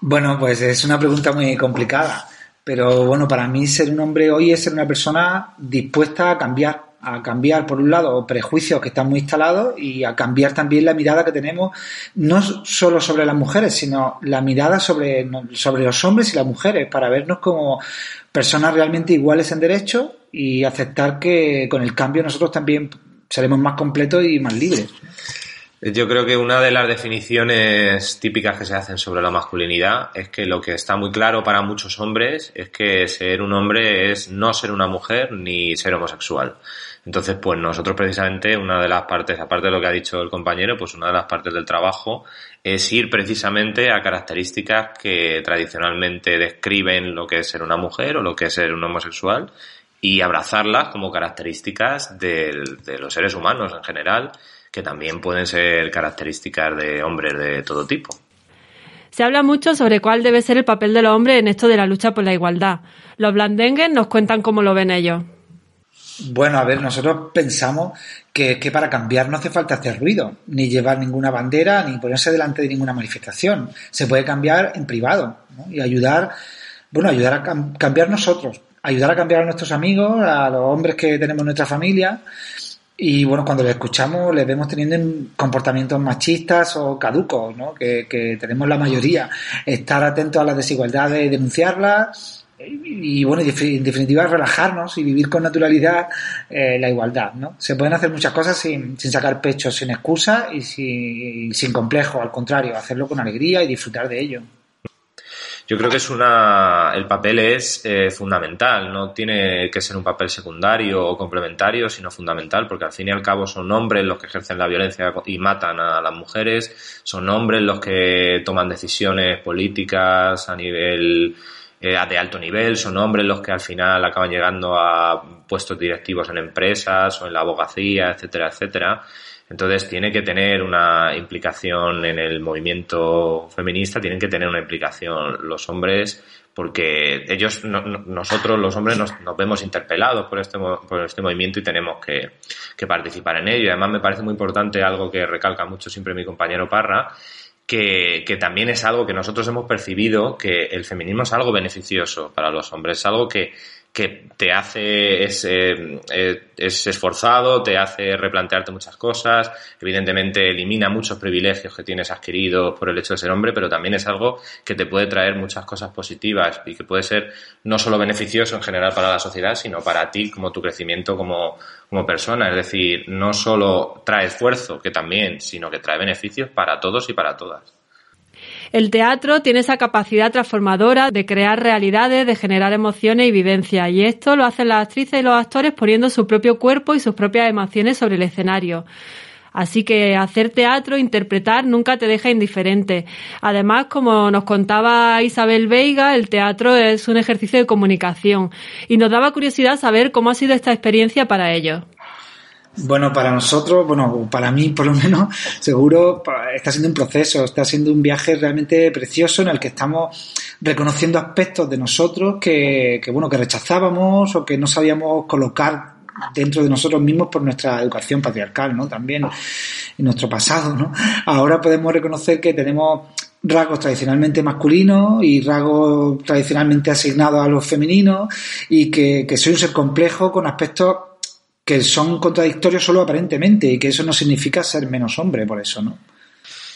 Bueno, pues es una pregunta muy complicada, pero bueno, para mí ser un hombre hoy es ser una persona dispuesta a cambiar, a cambiar por un lado prejuicios que están muy instalados y a cambiar también la mirada que tenemos no solo sobre las mujeres, sino la mirada sobre, sobre los hombres y las mujeres para vernos como personas realmente iguales en derechos y aceptar que con el cambio nosotros también seremos más completos y más libres. Yo creo que una de las definiciones típicas que se hacen sobre la masculinidad es que lo que está muy claro para muchos hombres es que ser un hombre es no ser una mujer ni ser homosexual. Entonces, pues nosotros precisamente una de las partes, aparte de lo que ha dicho el compañero, pues una de las partes del trabajo es ir precisamente a características que tradicionalmente describen lo que es ser una mujer o lo que es ser un homosexual y abrazarlas como características de, los seres humanos en general, que también pueden ser características de hombres de todo tipo. Se habla mucho sobre cuál debe ser el papel del hombre en esto de la lucha por la igualdad. Los blandengues nos cuentan cómo lo ven ellos. Bueno, a ver, nosotros pensamos que, que, para cambiar no hace falta hacer ruido, ni llevar ninguna bandera, ni ponerse delante de ninguna manifestación. Se puede cambiar en privado y ayudar, bueno, ayudar a cambiar nosotros ayudar a cambiar a nuestros amigos, a los hombres que tenemos en nuestra familia. Y bueno, cuando les escuchamos, les vemos teniendo comportamientos machistas o caducos, ¿no? que, tenemos la mayoría. Estar atentos a las desigualdades, denunciarlas y, bueno, en definitiva, relajarnos y vivir con naturalidad eh, la igualdad. ¿no? Se pueden hacer muchas cosas sin, sacar pecho, sin excusa y sin, sin complejo, al contrario, hacerlo con alegría y disfrutar de ello. Yo creo que es una, el papel es eh, fundamental, no tiene que ser un papel secundario o complementario, sino fundamental, porque al fin y al cabo son hombres los que ejercen la violencia y matan a las mujeres, son hombres los que toman decisiones políticas a nivel eh, de alto nivel, son hombres los que al final acaban llegando a puestos directivos en empresas o en la abogacía, etcétera, etcétera. Entonces tiene que tener una implicación en el movimiento feminista, tienen que tener una implicación los hombres porque ellos, nosotros los hombres nos, vemos interpelados por este, por este movimiento y tenemos que, participar en ello. Además me parece muy importante algo que recalca mucho siempre mi compañero Parra, que, que, también es algo que nosotros hemos percibido que el feminismo es algo beneficioso para los hombres, es algo que, que te hace, es, eh, es esforzado, te hace replantearte muchas cosas, evidentemente elimina muchos privilegios que tienes adquiridos por el hecho de ser hombre, pero también es algo que te puede traer muchas cosas positivas y que puede ser no solo beneficioso en general para la sociedad, sino para ti como tu crecimiento como, como persona. Es decir, no solo trae esfuerzo, que también, sino que trae beneficios para todos y para todas. El teatro tiene esa capacidad transformadora de crear realidades, de generar emociones y vivencias, y esto lo hacen las actrices y los actores poniendo su propio cuerpo y sus propias emociones sobre el escenario. Así que hacer teatro, interpretar, nunca te deja indiferente. Además, como nos contaba Isabel Veiga, el teatro es un ejercicio de comunicación y nos daba curiosidad saber cómo ha sido esta experiencia para ellos. Bueno, para nosotros, bueno, para mí por lo menos, seguro está siendo un proceso, está siendo un viaje realmente precioso en el que estamos reconociendo aspectos de nosotros que, que bueno, que rechazábamos o que no sabíamos colocar dentro de nosotros mismos por nuestra educación patriarcal, ¿no? También en nuestro pasado, ¿no? Ahora podemos reconocer que tenemos rasgos tradicionalmente masculinos y rasgos tradicionalmente asignados a los femeninos y que, que soy un ser complejo con aspectos que son contradictorios solo aparentemente y que eso no significa ser menos hombre por eso, ¿no?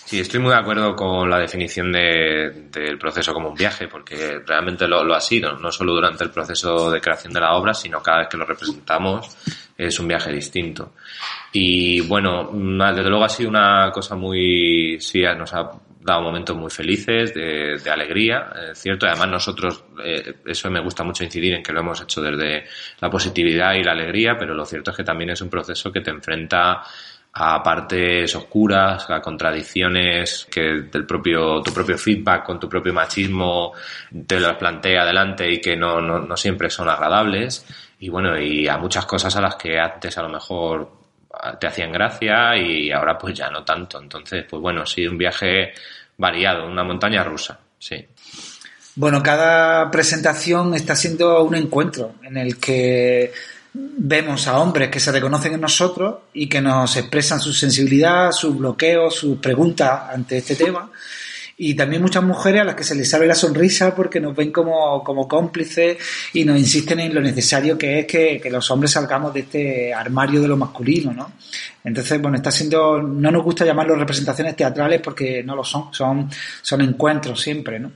Sí, estoy muy de acuerdo con la definición de, del proceso como un viaje, porque realmente lo, lo, ha sido, no solo durante el proceso de creación de la obra, sino cada vez que lo representamos es un viaje distinto. Y bueno, desde luego ha sido una cosa muy, sí, nos ha dado momentos muy felices, de, de alegría, eh, ¿cierto? Además nosotros, eh, eso me gusta mucho incidir en que lo hemos hecho desde la positividad y la alegría, pero lo cierto es que también es un proceso que te enfrenta a partes oscuras, a contradicciones que del propio, tu propio feedback con tu propio machismo te las plantea adelante y que no, no, no siempre son agradables. Y bueno, y a muchas cosas a las que antes a lo mejor te hacían gracia y ahora pues ya no tanto. Entonces, pues bueno, sí, un viaje variado, una montaña rusa, sí. Bueno, cada presentación está siendo un encuentro en el que vemos a hombres que se reconocen en nosotros y que nos expresan su sensibilidad, sus bloqueos, sus preguntas ante este tema y también muchas mujeres a las que se les sale la sonrisa porque nos ven como, como cómplices y nos insisten en lo necesario que es que, que, los hombres salgamos de este armario de lo masculino, ¿no? Entonces, bueno, está siendo, no nos gusta llamarlo representaciones teatrales porque no lo son, son, son encuentros siempre, ¿no?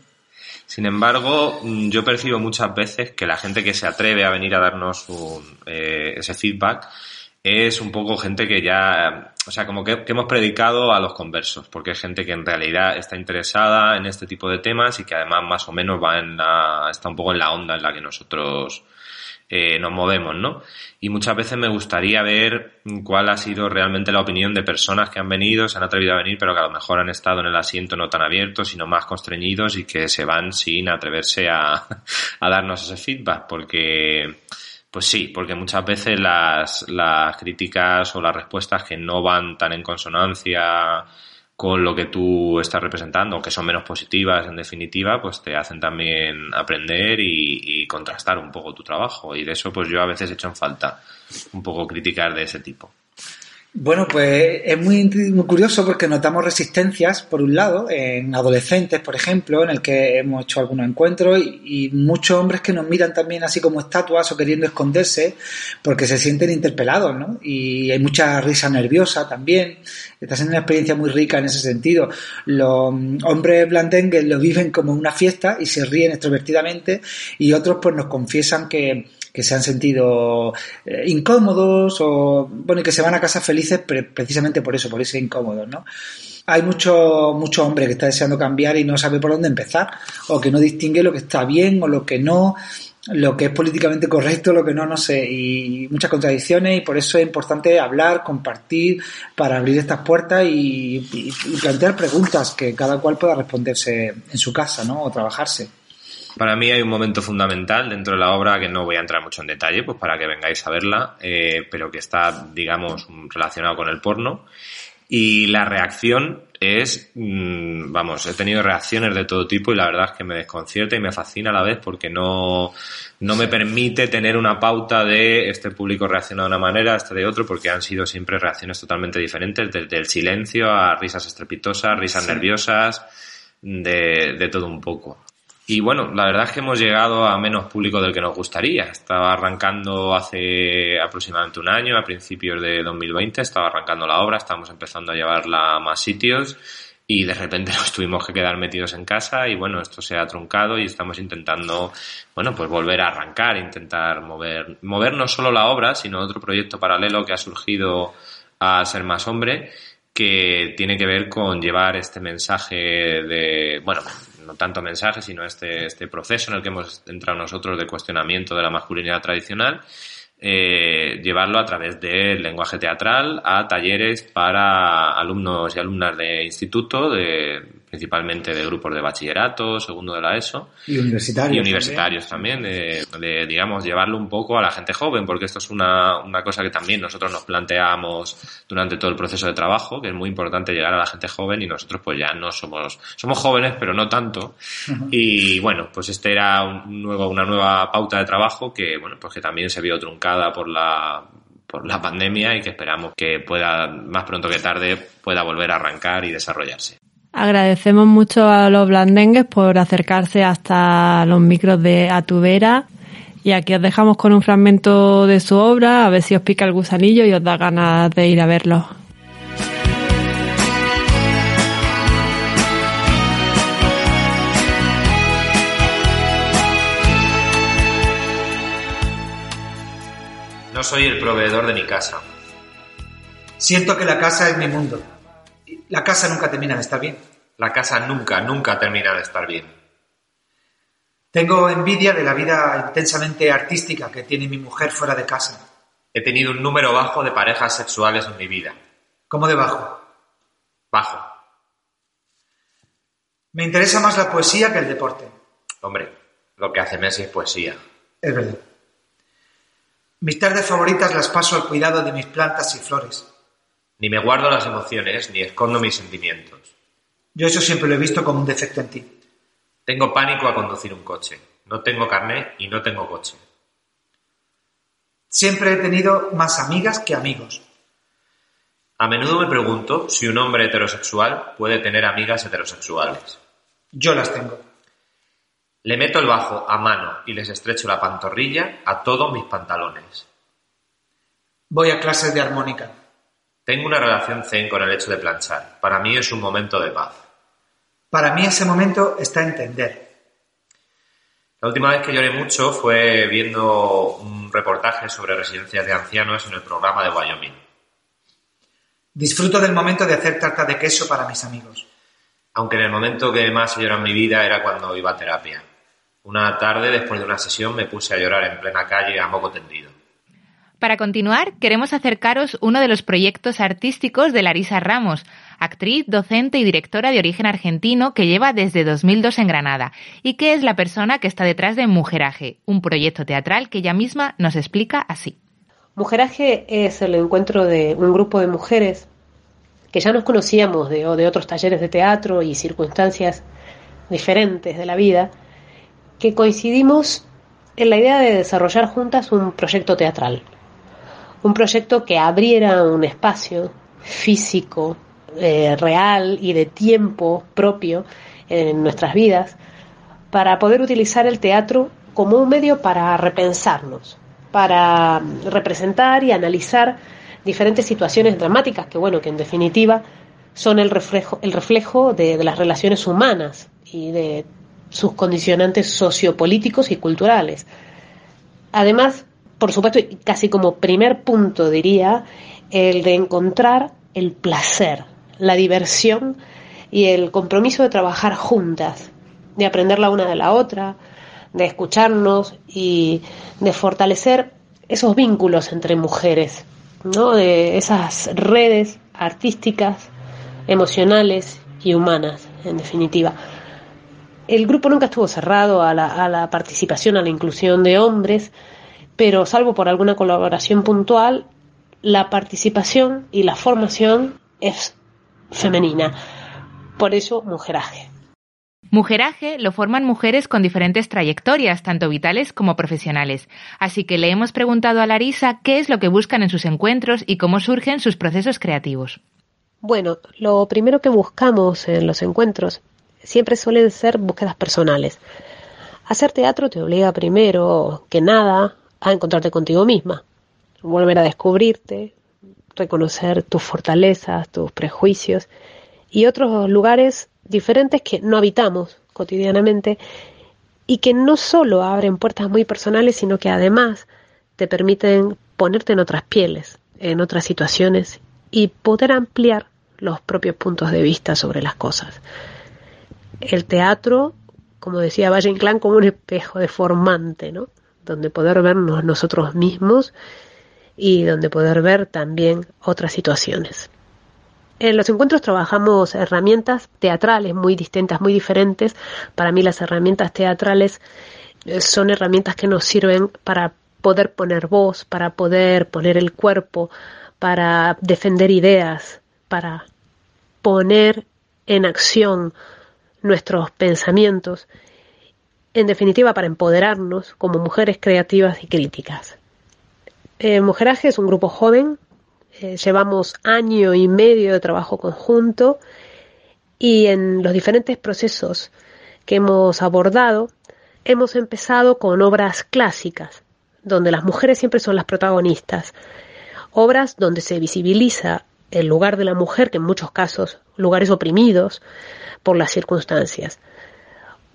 Sin embargo, yo percibo muchas veces que la gente que se atreve a venir a darnos un, eh, ese feedback es un poco gente que ya, o sea, como que, que, hemos predicado a los conversos, porque es gente que en realidad está interesada en este tipo de temas y que además más o menos va en la, está un poco en la onda en la que nosotros eh, nos movemos, ¿no? Y muchas veces me gustaría ver cuál ha sido realmente la opinión de personas que han venido, se han atrevido a venir, pero que a lo mejor han estado en el asiento no tan abierto, sino más constreñidos y que se van sin atreverse a, a darnos ese feedback, porque pues sí, porque muchas veces las, las críticas o las respuestas que no van tan en consonancia con lo que tú estás representando, que son menos positivas en definitiva, pues te hacen también aprender y, y, contrastar un poco tu trabajo. Y de eso pues yo a veces he hecho en falta un poco criticar de ese tipo. Bueno, pues es muy, muy, curioso porque notamos resistencias, por un lado, en adolescentes, por ejemplo, en el que hemos hecho algunos encuentros y, muchos hombres que nos miran también así como estatuas o queriendo esconderse porque se sienten interpelados, ¿no? Y hay mucha risa nerviosa también. Está siendo una experiencia muy rica en ese sentido. Los hombres blandengues lo viven como una fiesta y se ríen extrovertidamente y otros pues nos confiesan que que se han sentido eh, incómodos o, bueno, y que se van a casa felices precisamente por eso, por ese incómodos, ¿no? Hay mucho, mucho hombre que está deseando cambiar y no sabe por dónde empezar, o que no distingue lo que está bien o lo que no, lo que es políticamente correcto, lo que no, no sé, y muchas contradicciones y por eso es importante hablar, compartir, para abrir estas puertas y, y, y plantear preguntas que cada cual pueda responderse en su casa, ¿no? O trabajarse. Para mí hay un momento fundamental dentro de la obra que no voy a entrar mucho en detalle, pues para que vengáis a verla, eh, pero que está, digamos, relacionado con el porno. Y la reacción es, mmm, vamos, he tenido reacciones de todo tipo y la verdad es que me desconcierta y me fascina a la vez porque no, no me permite tener una pauta de este público reacciona de una manera, este de otro, porque han sido siempre reacciones totalmente diferentes, desde el silencio a risas estrepitosas, risas sí. nerviosas, de, de todo un poco. Y bueno, la verdad es que hemos llegado a menos público del que nos gustaría. Estaba arrancando hace aproximadamente un año, a principios de 2020, estaba arrancando la obra, estamos empezando a llevarla a más sitios y de repente nos tuvimos que quedar metidos en casa y bueno, esto se ha truncado y estamos intentando, bueno, pues volver a arrancar, intentar mover, mover no solo la obra, sino otro proyecto paralelo que ha surgido a Ser Más Hombre, que tiene que ver con llevar este mensaje de, bueno, no tanto mensaje, sino este, este proceso en el que hemos entrado nosotros de cuestionamiento de la masculinidad tradicional, eh, llevarlo a través del lenguaje teatral a talleres para alumnos y alumnas de instituto, de principalmente de grupos de bachillerato, segundo de la ESO. Y universitarios. Y universitarios también, de, digamos, llevarlo un poco a la gente joven, porque esto es una, una cosa que también nosotros nos planteamos durante todo el proceso de trabajo, que es muy importante llegar a la gente joven y nosotros pues ya no somos, somos jóvenes, pero no tanto. Y bueno, pues este era un nuevo, una nueva pauta de trabajo que, bueno, pues que también se vio truncada por la, por la pandemia y que esperamos que pueda, más pronto que tarde, pueda volver a arrancar y desarrollarse. Agradecemos mucho a los blandengues por acercarse hasta los micros de Atubera. Y aquí os dejamos con un fragmento de su obra, a ver si os pica el gusanillo y os da ganas de ir a verlo. No soy el proveedor de mi casa. Siento que la casa es mi mundo. La casa nunca termina de estar bien. La casa nunca, nunca termina de estar bien. Tengo envidia de la vida intensamente artística que tiene mi mujer fuera de casa. He tenido un número bajo de parejas sexuales en mi vida. ¿Cómo de bajo? Bajo. Me interesa más la poesía que el deporte. Hombre, lo que hace Messi es poesía. Es verdad. Mis tardes favoritas las paso al cuidado de mis plantas y flores. Ni me guardo las emociones, ni escondo mis sentimientos. Yo eso siempre lo he visto como un defecto en ti. Tengo pánico a conducir un coche. No tengo carné y no tengo coche. Siempre he tenido más amigas que amigos. A menudo me pregunto si un hombre heterosexual puede tener amigas heterosexuales. Yo las tengo. Le meto el bajo a mano y les estrecho la pantorrilla a todos mis pantalones. Voy a clases de armónica. Tengo una relación zen con el hecho de planchar. Para mí es un momento de paz. Para mí ese momento está en entender. La última vez que lloré mucho fue viendo un reportaje sobre residencias de ancianos en el programa de Wyoming. Disfruto del momento de hacer tarta de queso para mis amigos. Aunque en el momento que más lloré en mi vida era cuando iba a terapia. Una tarde, después de una sesión, me puse a llorar en plena calle a moco tendido. Para continuar, queremos acercaros uno de los proyectos artísticos de Larisa Ramos, actriz, docente y directora de origen argentino que lleva desde 2002 en Granada y que es la persona que está detrás de Mujeraje, un proyecto teatral que ella misma nos explica así. Mujeraje es el encuentro de un grupo de mujeres que ya nos conocíamos de, de otros talleres de teatro y circunstancias diferentes de la vida, que coincidimos en la idea de desarrollar juntas un proyecto teatral un proyecto que abriera un espacio físico, eh, real y de tiempo propio en nuestras vidas para poder utilizar el teatro como un medio para repensarnos, para representar y analizar diferentes situaciones dramáticas que, bueno, que en definitiva son el reflejo, el reflejo de, de las relaciones humanas y de sus condicionantes sociopolíticos y culturales. Además, por supuesto, casi como primer punto diría, el de encontrar el placer, la diversión y el compromiso de trabajar juntas, de aprender la una de la otra, de escucharnos y de fortalecer esos vínculos entre mujeres, ¿no? de esas redes artísticas, emocionales y humanas, en definitiva. El grupo nunca estuvo cerrado a la, a la participación, a la inclusión de hombres, pero salvo por alguna colaboración puntual, la participación y la formación es femenina. Por eso, mujeraje. Mujeraje lo forman mujeres con diferentes trayectorias, tanto vitales como profesionales. Así que le hemos preguntado a Larisa qué es lo que buscan en sus encuentros y cómo surgen sus procesos creativos. Bueno, lo primero que buscamos en los encuentros siempre suelen ser búsquedas personales. Hacer teatro te obliga primero que nada a encontrarte contigo misma, volver a descubrirte, reconocer tus fortalezas, tus prejuicios y otros lugares diferentes que no habitamos cotidianamente y que no solo abren puertas muy personales, sino que además te permiten ponerte en otras pieles, en otras situaciones y poder ampliar los propios puntos de vista sobre las cosas. El teatro, como decía Valle Inclán, como un espejo deformante, ¿no? Donde poder vernos nosotros mismos y donde poder ver también otras situaciones. En los encuentros trabajamos herramientas teatrales muy distintas, muy diferentes. Para mí las herramientas teatrales eh, son herramientas que nos sirven para poder poner voz, para poder poner el cuerpo, para defender ideas, para poner en acción nuestros pensamientos, en definitiva para empoderarnos como mujeres creativas y críticas. Eh, Mujeraje es un grupo joven, eh, llevamos año y medio de trabajo conjunto y en los diferentes procesos que hemos abordado hemos empezado con obras clásicas, donde las mujeres siempre son las protagonistas, obras donde se visibiliza el lugar de la mujer, que en muchos casos lugares oprimidos por las circunstancias.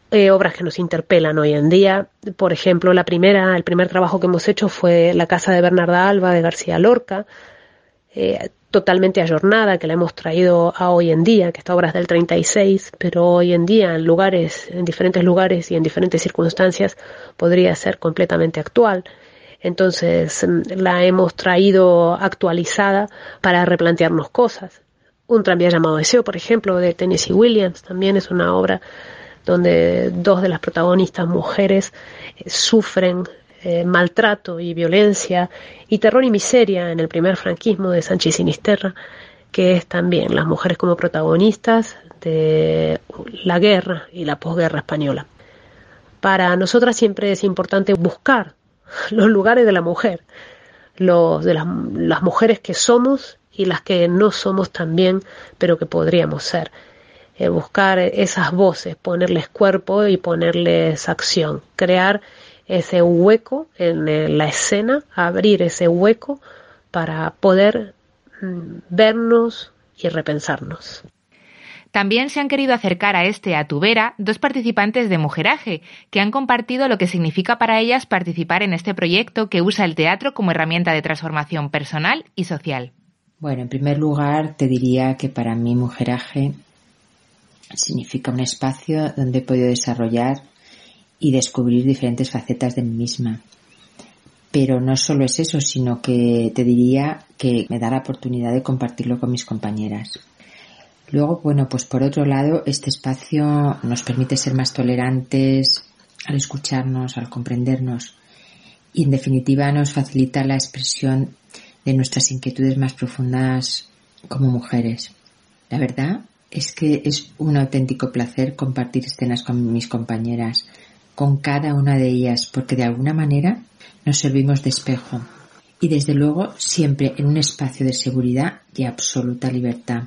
Eh, obras que nos interpelan hoy en día. Por ejemplo, la primera, el primer trabajo que hemos hecho fue La casa de Bernarda Alba de García Lorca, eh, totalmente ayornada, que la hemos traído a hoy en día, que esta obra es del 36, pero hoy en día en lugares, en diferentes lugares y en diferentes circunstancias podría ser completamente actual. Entonces mm, la hemos traído actualizada para replantearnos cosas. Un tranvía llamado Deseo, por ejemplo, de Tennessee Williams, también es una obra donde dos de las protagonistas mujeres eh, sufren eh, maltrato y violencia y terror y miseria en el primer franquismo de Sánchez Sinisterra, que es también las mujeres como protagonistas de la guerra y la posguerra española. Para nosotras siempre es importante buscar los lugares de la mujer, los de las, mujeres que somos y las que no somos también, pero que podríamos ser. Eh, buscar esas voces, ponerles cuerpo y ponerles acción, crear ese hueco en la escena, abrir ese hueco para poder mm, vernos y repensarnos. También se han querido acercar a este a Tubera dos participantes de Mujeraje, que han compartido lo que significa para ellas participar en este proyecto que usa el teatro como herramienta de transformación personal y social. Bueno, en primer lugar te diría que para mí Mujeraje significa un espacio donde he podido desarrollar y descubrir diferentes facetas de mí misma. Pero no solo es eso, sino que te diría que me da la oportunidad de compartirlo con mis compañeras. Luego, bueno, pues por otro lado, este espacio nos permite ser más tolerantes al escucharnos, al comprendernos y en definitiva nos facilita la expresión de nuestras inquietudes más profundas como mujeres. La verdad es que es un auténtico placer compartir escenas con mis compañeras, con cada una de ellas, porque de alguna manera nos servimos de espejo y desde luego siempre en un espacio de seguridad y absoluta libertad.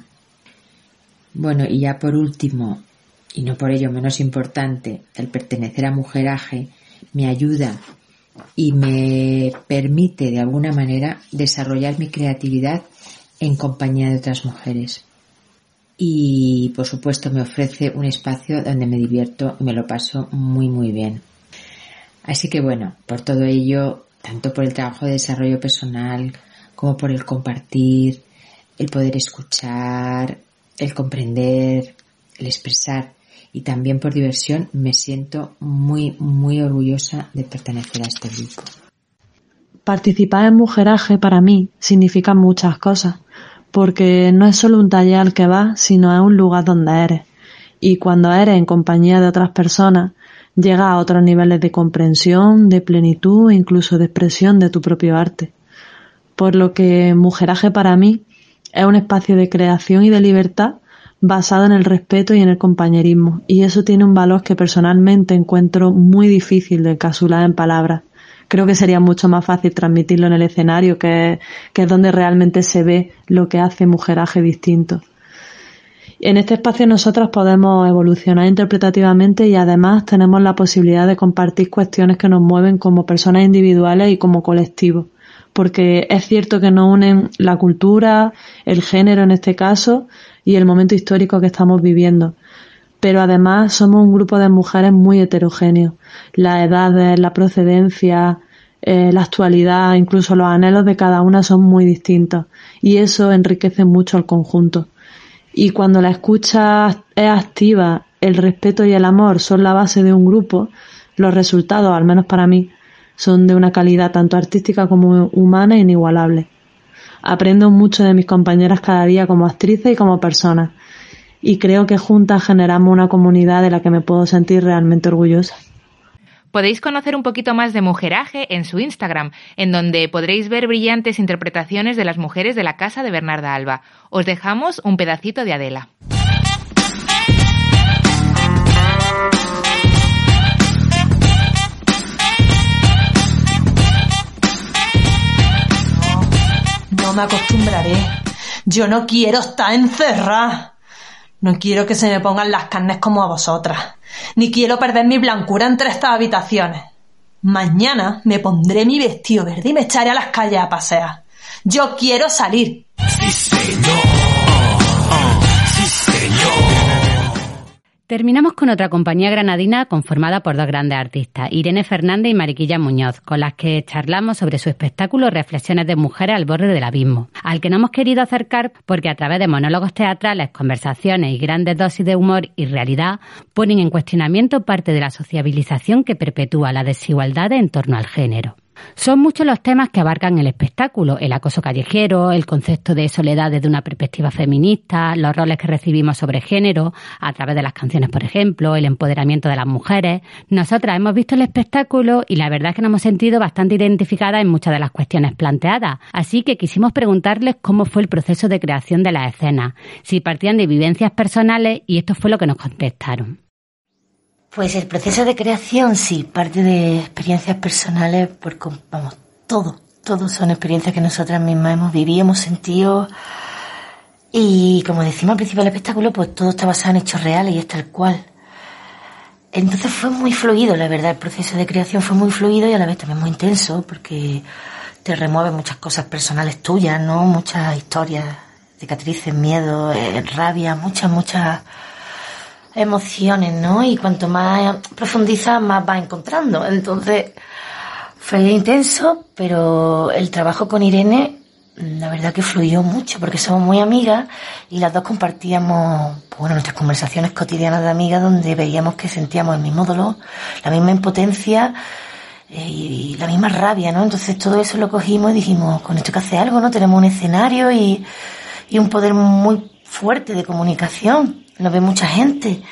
Bueno, y ya por último, y no por ello menos importante, el pertenecer a Mujeraje me ayuda y me permite de alguna manera desarrollar mi creatividad en compañía de otras mujeres. Y por supuesto me ofrece un espacio donde me divierto y me lo paso muy muy bien. Así que bueno, por todo ello, tanto por el trabajo de desarrollo personal como por el compartir, el poder escuchar, el comprender, el expresar y también por diversión me siento muy, muy orgullosa de pertenecer a este grupo. Participar en Mujeraje para mí significa muchas cosas, porque no es solo un taller al que vas, sino es un lugar donde eres. Y cuando eres en compañía de otras personas, llegas a otros niveles de comprensión, de plenitud e incluso de expresión de tu propio arte. Por lo que Mujeraje para mí es un espacio de creación y de libertad basado en el respeto y en el compañerismo, y eso tiene un valor que personalmente encuentro muy difícil de encapsular en palabras. Creo que sería mucho más fácil transmitirlo en el escenario, que, es donde realmente se ve lo que hace Mujeraje distinto. En este espacio nosotras podemos evolucionar interpretativamente y además tenemos la posibilidad de compartir cuestiones que nos mueven como personas individuales y como colectivos. Porque es cierto que nos unen la cultura, el género en este caso y el momento histórico que estamos viviendo. Pero además somos un grupo de mujeres muy heterogéneos. Las edades, la procedencia, eh, la actualidad, incluso los anhelos de cada una son muy distintos. Y eso enriquece mucho al conjunto. Y cuando la escucha es activa, el respeto y el amor son la base de un grupo, los resultados, al menos para mí, son de una calidad tanto artística como humana inigualable. Aprendo mucho de mis compañeras cada día como actrices y como personas, y creo que juntas generamos una comunidad de la que me puedo sentir realmente orgullosa. Podéis conocer un poquito más de Mujeraje en su Instagram, en donde podréis ver brillantes interpretaciones de las mujeres de la casa de Bernarda Alba. Os dejamos un pedacito de Adela. No me acostumbraré. Yo no quiero estar encerrada. No quiero que se me pongan las carnes como a vosotras ni quiero perder mi blancura entre estas habitaciones. Mañana me pondré mi vestido verde y me echaré a las calles a pasear. Yo quiero salir. Terminamos con otra compañía granadina conformada por dos grandes artistas, Irene Fernández y Mariquilla Muñoz, con las que charlamos sobre su espectáculo Reflexiones de Mujeres al borde del abismo, al que no hemos querido acercar porque a través de monólogos teatrales, conversaciones y grandes dosis de humor y realidad ponen en cuestionamiento parte de la sociabilización que perpetúa la desigualdad en torno al género. Son muchos los temas que abarcan el espectáculo, el acoso callejero, el concepto de soledad desde una perspectiva feminista, los roles que recibimos sobre género, a través de las canciones, por ejemplo, el empoderamiento de las mujeres. Nosotras hemos visto el espectáculo y la verdad es que nos hemos sentido bastante identificadas en muchas de las cuestiones planteadas, así que quisimos preguntarles cómo fue el proceso de creación de las escenas, si partían de vivencias personales y esto fue lo que nos contestaron. Pues el proceso de creación sí, parte de experiencias personales, porque vamos, todo, todo son experiencias que nosotras mismas hemos vivido, hemos sentido. Y como decimos al principio del espectáculo, pues todo está basado en hechos reales y es tal cual. Entonces fue muy fluido, la verdad, el proceso de creación fue muy fluido y a la vez también muy intenso, porque te remueve muchas cosas personales tuyas, ¿no? Muchas historias, cicatrices, miedo, eh, rabia, muchas, muchas emociones, ¿no? Y cuanto más profundiza, más va encontrando. Entonces, fue intenso, pero el trabajo con Irene, la verdad que fluyó mucho, porque somos muy amigas y las dos compartíamos, bueno, nuestras conversaciones cotidianas de amigas donde veíamos que sentíamos el mismo dolor, la misma impotencia eh, y la misma rabia, ¿no? Entonces todo eso lo cogimos y dijimos, con esto que hacer algo, ¿no? Tenemos un escenario y un poder muy fuerte de comunicación lo ve mucha gente.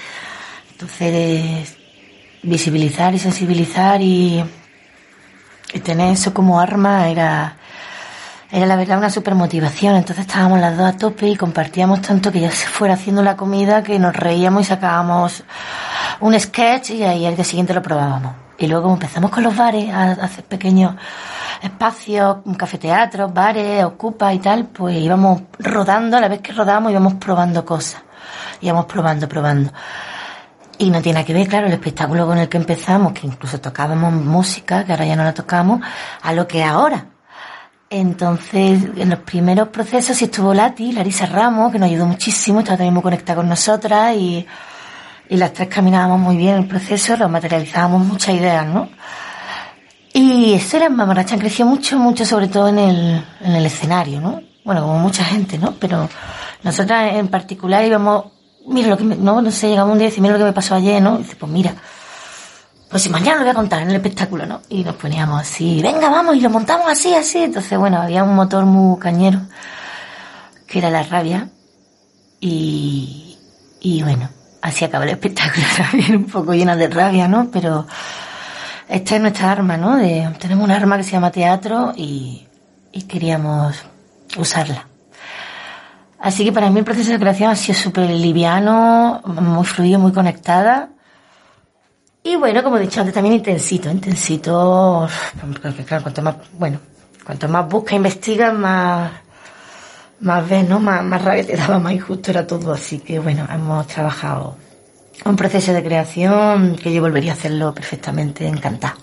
Entonces, visibilizar y sensibilizar y, tener eso como arma era, era la verdad una super motivación. Entonces estábamos las dos a tope y compartíamos tanto que ya se fuera haciendo la comida que nos reíamos y sacábamos un sketch y ahí al día siguiente lo probábamos. Y luego empezamos con los bares a hacer pequeños espacios, cafeteatros, bares, ocupa y tal, pues íbamos rodando, a la vez que rodábamos íbamos probando cosas íbamos probando, probando. Y no tiene que ver, claro, el espectáculo con el que empezamos, que incluso tocábamos música, que ahora ya no la tocamos, a lo que ahora. Entonces, en los primeros procesos sí estuvo Lati, Larisa Ramos, que nos ayudó muchísimo, estaba también muy conectada con nosotras y, y las tres caminábamos muy bien el proceso, lo materializábamos muchas ideas, ¿no? Y eso era, Mamarachan creció mucho, mucho, sobre todo en el, en el escenario, ¿no? Bueno, como mucha gente, ¿no? Pero nosotras en particular íbamos mira lo que me, no, no sé, llegamos un día y dice, mira lo que me pasó ayer, ¿no? Y dice, pues mira, pues si mañana lo voy a contar en el espectáculo, ¿no? Y nos poníamos así, venga, vamos, y lo montamos así, así. Entonces, bueno, había un motor muy cañero, que era la rabia, y, y bueno, así acaba el espectáculo también, un poco llena de rabia, ¿no? Pero esta es nuestra arma, ¿no? De, tenemos un arma que se llama teatro y, y queríamos usarla. Así que para mí el proceso de creación ha sido súper liviano, muy fluido, muy conectada. Y bueno, como he dicho antes, también intensito, intensito. Porque claro, cuanto más, bueno, cuanto más busca, investiga, más, más ves, ¿no? Más, más rabia te daba, más injusto era todo. Así que bueno, hemos trabajado un proceso de creación que yo volvería a hacerlo perfectamente encantada.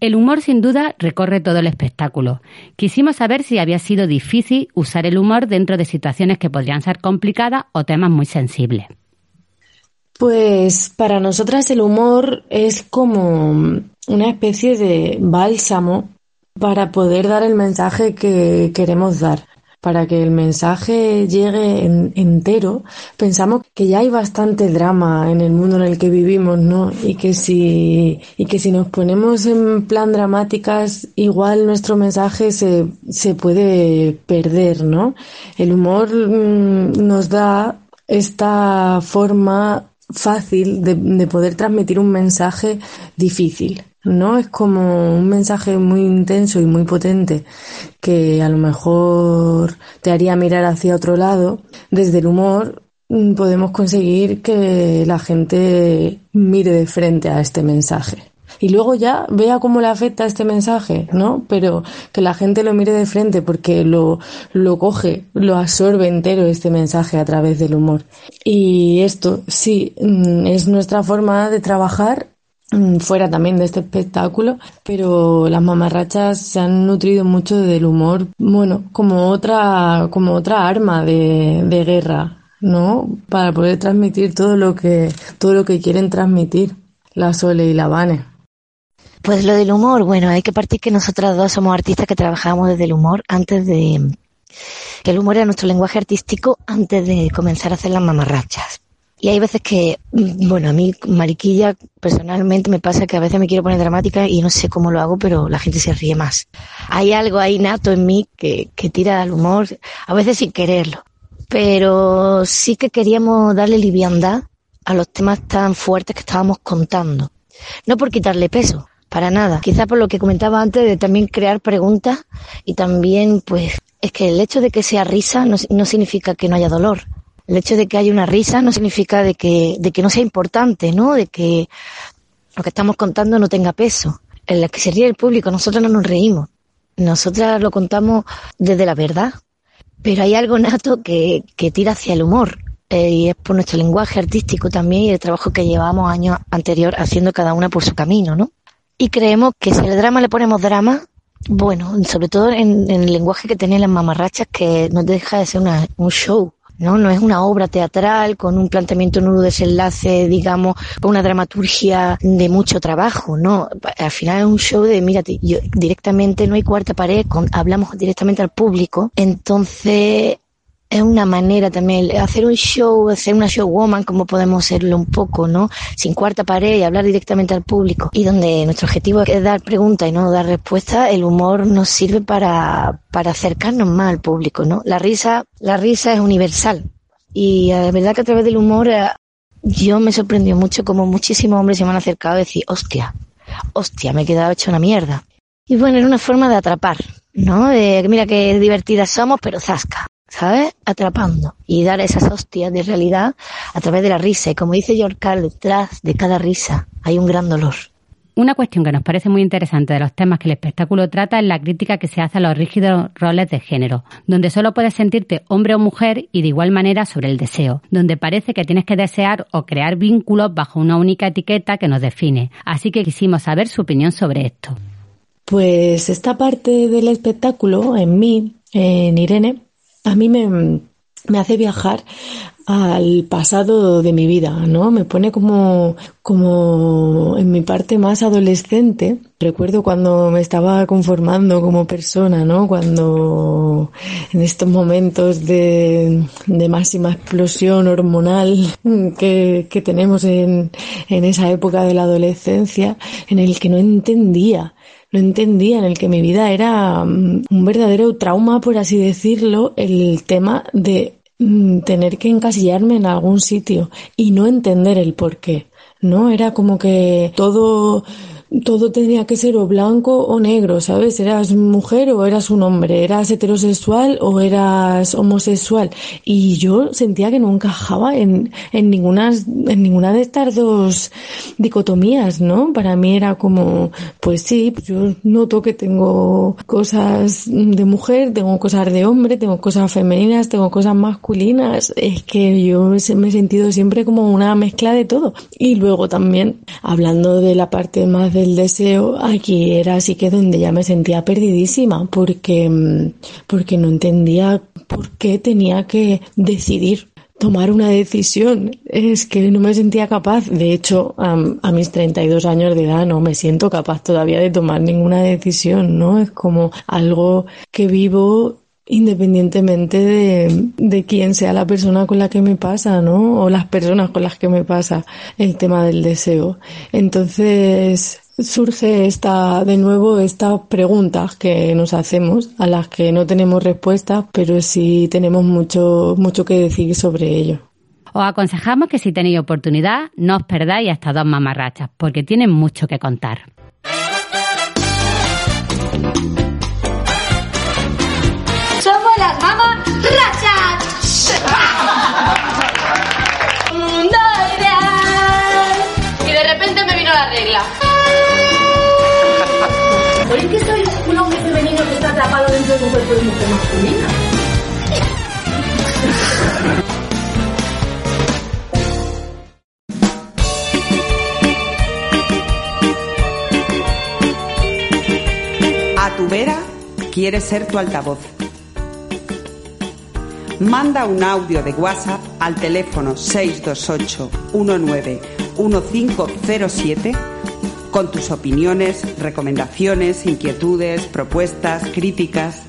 El humor sin duda recorre todo el espectáculo. Quisimos saber si había sido difícil usar el humor dentro de situaciones que podrían ser complicadas o temas muy sensibles. Pues para nosotras el humor es como una especie de bálsamo para poder dar el mensaje que queremos dar para que el mensaje llegue entero, pensamos que ya hay bastante drama en el mundo en el que vivimos, ¿no? Y que si, y que si nos ponemos en plan dramáticas, igual nuestro mensaje se, se puede perder, ¿no? El humor mm, nos da esta forma fácil de, de poder transmitir un mensaje difícil. ¿no? Es como un mensaje muy intenso y muy potente que a lo mejor te haría mirar hacia otro lado. Desde el humor mm, podemos conseguir que la gente mire de frente a este mensaje. Y luego ya vea cómo le afecta este mensaje, ¿no? Pero que la gente lo mire de frente porque lo, lo coge, lo absorbe entero este mensaje a través del humor. Y esto sí, mm, es nuestra forma de trabajar Mm, fuera también de este espectáculo, pero las mamarrachas se han nutrido mucho del humor, bueno, como otra, como otra arma de, de guerra, ¿no? Para poder transmitir todo lo que, todo lo que quieren transmitir la Sole y la Vane. Pues lo del humor, bueno, hay que partir que nosotras dos somos artistas que trabajamos desde el humor antes de que el humor era nuestro lenguaje artístico antes de comenzar a hacer las mamarrachas. Y hay veces que, bueno, a mí, Mariquilla, personalmente me pasa que a veces me quiero poner dramática y no sé cómo lo hago, pero la gente se ríe más. Hay algo ahí nato en mí que, que tira al humor, a veces sin quererlo. Pero sí que queríamos darle liviandad a los temas tan fuertes que estábamos contando. No por quitarle peso, para nada. Quizá por lo que comentaba antes de también crear preguntas y también, pues, es que el hecho de que sea risa no, no significa que no haya dolor el hecho de que haya una risa no significa de que, de que no sea importante, ¿no? De que lo que estamos contando no tenga peso. En la que se ríe el público, nosotros no nos reímos. Nosotras lo contamos desde la verdad. Pero hay algo nato que, que tira hacia el humor. Eh, y es por nuestro lenguaje artístico también y el trabajo que llevamos años anterior haciendo cada una por su camino, ¿no? Y creemos que si al drama le ponemos drama, bueno, sobre todo en, el lenguaje que tenían las mamarrachas, que no deja de ser una, un show, ¿no? No es una obra teatral con un planteamiento nudo desenlace, digamos, con una dramaturgia de mucho trabajo, ¿no? Al final es un show de, mírate, yo, directamente no hay cuarta pared, hablamos directamente al público, entonces es una manera también, hacer un show, hacer una showwoman como podemos serlo un poco, ¿no? Sin cuarta pared y hablar directamente al público. Y donde nuestro objetivo es dar preguntas y no dar respuestas, el humor nos sirve para, para acercarnos más al público, ¿no? La risa, la risa es universal. Y la verdad que a través del humor eh, yo me sorprendió mucho como muchísimos hombres se me han acercado a decir, hostia, hostia, me he quedado hecho una mierda. Y bueno, era una forma de atrapar, ¿no? De, mira qué divertidas somos, pero zasca. ¿Sabes? Atrapando y dar esas hostias de realidad a través de la risa. Y como dice George Carl, detrás de cada risa hay un gran dolor. Una cuestión que nos parece muy interesante de los temas que el espectáculo trata es la crítica que se hace a los rígidos roles de género, donde solo puedes sentirte hombre o mujer y de igual manera sobre el deseo, donde parece que tienes que desear o crear vínculos bajo una única etiqueta que nos define. Así que quisimos saber su opinión sobre esto. Pues esta parte del espectáculo, en mí, en Irene, a mí me, me hace viajar al pasado de mi vida, ¿no? Me pone como, como en mi parte más adolescente. Recuerdo cuando me estaba conformando como persona, ¿no? Cuando en estos momentos de, de máxima explosión hormonal que, que tenemos en, en esa época de la adolescencia, en el que no entendía no entendía, en el que mi vida era mm, un verdadero trauma, por así decirlo, el tema de mm, tener que encasillarme en algún sitio y no entender el por qué. ¿No? Era como que todo todo tenía que ser o blanco o negro, ¿sabes? Eras mujer o eras un hombre, eras heterosexual o eras homosexual. Y yo sentía que no encajaba en, en, ninguna, en ninguna de estas dos dicotomías, ¿no? Para mí era como, pues sí, yo noto que tengo cosas de mujer, tengo cosas de hombre, tengo cosas femeninas, tengo cosas masculinas. Es que yo me he sentido siempre como una mezcla de todo. Y luego también, hablando de la parte más del deseo, aquí era así que donde ya me sentía perdidísima porque, mm, porque no entendía por qué tenía que decidir tomar una decisión. Es que no me sentía capaz. De hecho, a mis 32 años de edad no me siento capaz todavía de tomar ninguna decisión, ¿no? Es como algo que vivo independientemente de, de quién sea la persona con la que me pasa, ¿no? O las personas con las que me pasa el tema del deseo. Entonces, surge esta, de nuevo, estas preguntas que nos hacemos, a las que no tenemos respuesta, pero sí tenemos mucho, mucho que decir sobre ello. Os aconsejamos que si tenéis oportunidad, no os perdáis hasta dos mamarrachas, porque tienen mucho que contar. Masculina? A tu vera quiere ser tu altavoz. Manda un audio de WhatsApp al teléfono 628 19 1507 con tus opiniones, recomendaciones, inquietudes, propuestas, críticas.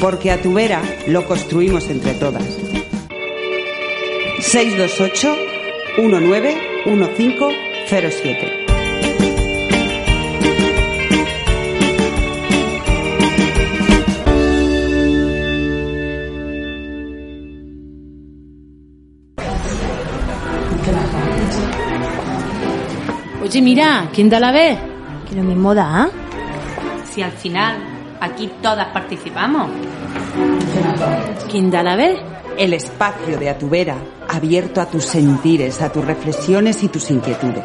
Porque a tu vera lo construimos entre todas. 628 19 1507 Oye, mira, ¿quién da la vez? Que lo mismo da. Si al final aquí todas participamos. ¿Quién da la vez? El espacio de Atubera, abierto a tus sentires, a tus reflexiones y tus inquietudes.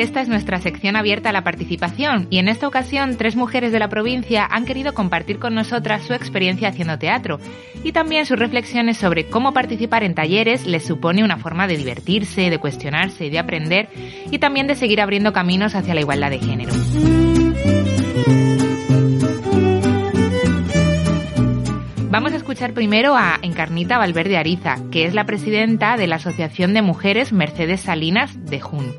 Esta es nuestra sección abierta a la participación y en esta ocasión tres mujeres de la provincia han querido compartir con nosotras su experiencia haciendo teatro y también sus reflexiones sobre cómo participar en talleres les supone una forma de divertirse, de cuestionarse y de aprender y también de seguir abriendo caminos hacia la igualdad de género. Vamos a escuchar primero a Encarnita Valverde Ariza, que es la presidenta de la Asociación de Mujeres Mercedes Salinas de Jun.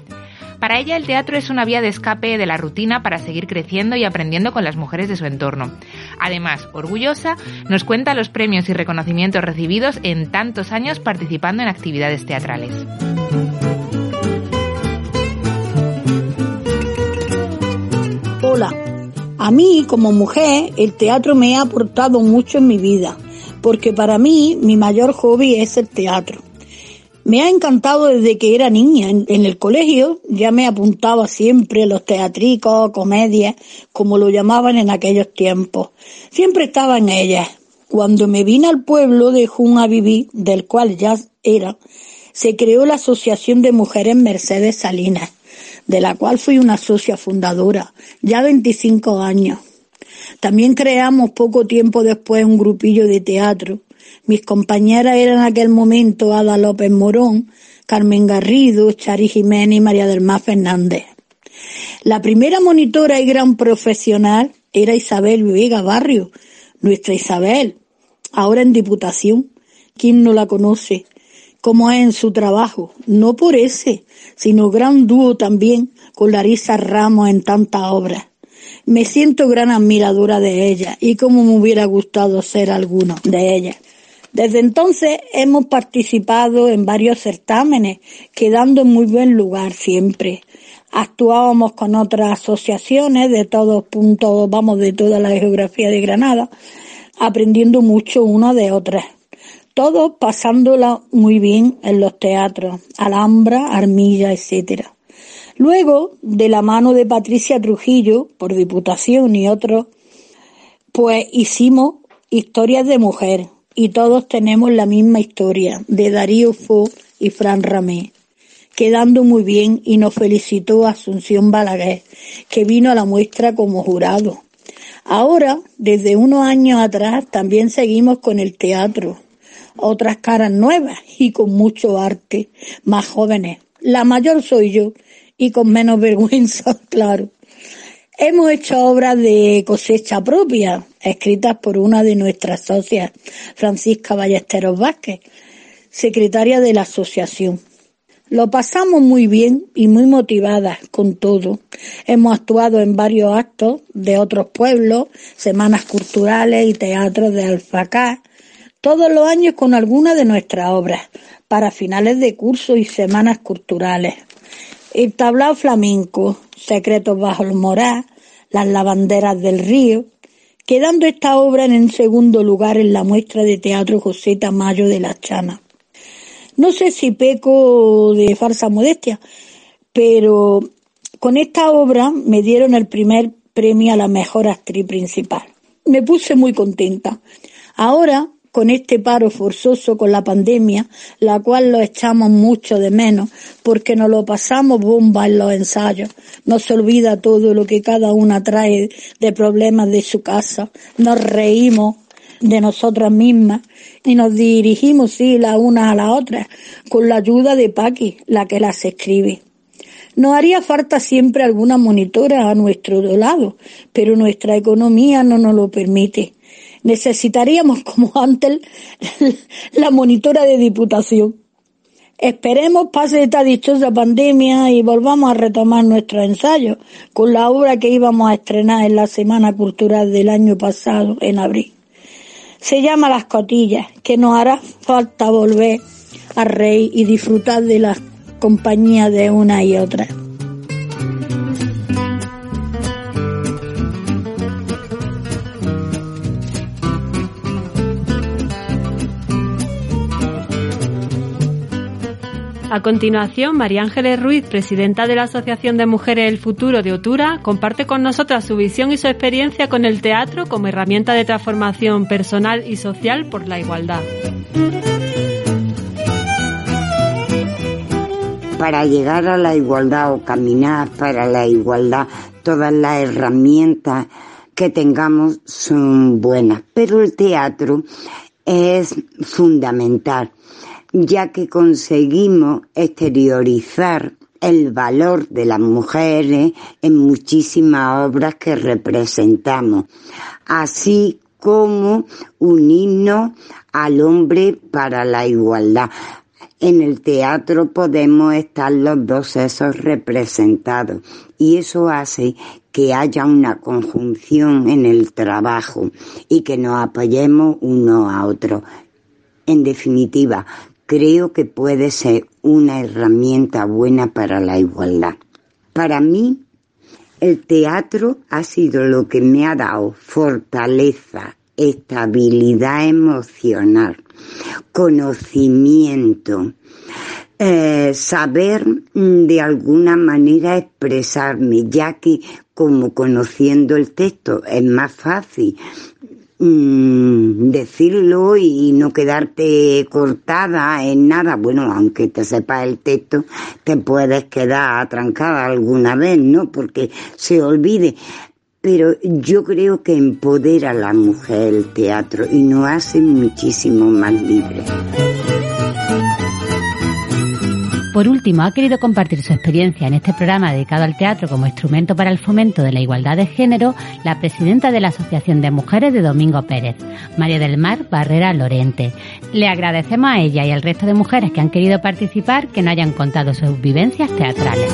Para ella el teatro es una vía de escape de la rutina para seguir creciendo y aprendiendo con las mujeres de su entorno. Además, orgullosa, nos cuenta los premios y reconocimientos recibidos en tantos años participando en actividades teatrales. Hola, a mí como mujer el teatro me ha aportado mucho en mi vida, porque para mí mi mayor hobby es el teatro. Me ha encantado desde que era niña. En, el colegio ya me apuntaba siempre los teatricos, comedias, como lo llamaban en aquellos tiempos. Siempre estaba en ellas. Cuando me vine al pueblo de Jun del cual ya era, se creó la Asociación de Mujeres Mercedes Salinas, de la cual fui una socia fundadora, ya 25 años. También creamos poco tiempo después un grupillo de teatro mis compañeras eran en aquel momento Ada López Morón, Carmen Garrido, Chari Jiménez y María del Mar Fernández. La primera monitora y gran profesional era Isabel Vega Barrio, nuestra Isabel, ahora en Diputación. ¿Quién no la conoce? ¿Cómo es en su trabajo? No por ese, sino gran dúo también con Larisa Ramos en tantas obras. Me siento gran admiradora de ella y como me hubiera gustado ser alguno de ellas. Desde entonces hemos participado en varios certámenes, quedando en muy buen lugar siempre. Actuábamos con otras asociaciones de todos puntos, vamos, de toda la geografía de Granada, aprendiendo mucho una de otras. Todos pasándola muy bien en los teatros, Alhambra, Armilla, etcétera. Luego, de la mano de Patricia Trujillo, por Diputación y otros, pues hicimos historias de mujer, y todos tenemos la misma historia, de Darío Fo y Fran Ramé, quedando muy bien y nos felicitó Asunción Balaguer, que vino a la muestra como jurado. Ahora, desde unos años atrás, también seguimos con el teatro, otras caras nuevas y con mucho arte, más jóvenes. La mayor soy yo y con menos vergüenza, claro. Hemos hecho obras de cosecha propia, escritas por una de nuestras socias, Francisca Ballesteros Vázquez, secretaria de la asociación. Lo pasamos muy bien y muy motivadas con todo. Hemos actuado en varios actos de otros pueblos, semanas culturales y teatros de Alfacá, todos los años con alguna de nuestras obras, para finales de curso y semanas culturales. El tablao flamenco, Secretos bajo el moral, Las lavanderas del río, quedando esta obra en el segundo lugar en la muestra de teatro José Tamayo de la Chana. No sé si peco de falsa modestia, pero con esta obra me dieron el primer premio a la mejor actriz principal. Me puse muy contenta. Ahora con este paro forzoso con la pandemia, la cual lo echamos mucho de menos, porque nos lo pasamos bomba en los ensayos, nos olvida todo lo que cada una trae de problemas de su casa, nos reímos de nosotras mismas y nos dirigimos sí la una a la otra con la ayuda de Paqui, la que las escribe. Nos haría falta siempre alguna monitora a nuestro lado, pero nuestra economía no nos lo permite necesitaríamos, como antes, la monitora de diputación. Esperemos pase esta dichosa pandemia y volvamos a retomar nuestros ensayos con la obra que íbamos a estrenar en la Semana Cultural del año pasado, en abril. Se llama Las Cotillas, que nos hará falta volver a reír y disfrutar de la compañía de una y otra. A continuación, María Ángeles Ruiz, presidenta de la Asociación de Mujeres El Futuro de Otura, comparte con nosotras su visión y su experiencia con el teatro como herramienta de transformación personal y social por la igualdad. Para llegar a la igualdad o caminar para la igualdad, todas las herramientas que tengamos son buenas, pero el teatro es fundamental ya que conseguimos exteriorizar el valor de las mujeres en muchísimas obras que representamos, así como unirnos al hombre para la igualdad. En el teatro podemos estar los dos sexos representados y eso hace que haya una conjunción en el trabajo y que nos apoyemos uno a otro. En definitiva, creo que puede ser una herramienta buena para la igualdad. Para mí, el teatro ha sido lo que me ha dado fortaleza, estabilidad emocional, conocimiento, eh, saber mm, de alguna manera expresarme, ya que como conociendo el texto es más fácil Mm, decirlo y no quedarte cortada en nada. Bueno, aunque te sepas el texto, te puedes quedar atrancada alguna vez, ¿no? Porque se olvide. Pero yo creo que empodera a la mujer el teatro y nos hace muchísimo más libres. Por último, ha querido compartir su experiencia en este programa dedicado al teatro como instrumento para el fomento de la igualdad de género la presidenta de la Asociación de Mujeres de Domingo Pérez, María del Mar Barrera Lorente. Le agradecemos a ella y al resto de mujeres que han querido participar que no hayan contado sus vivencias teatrales.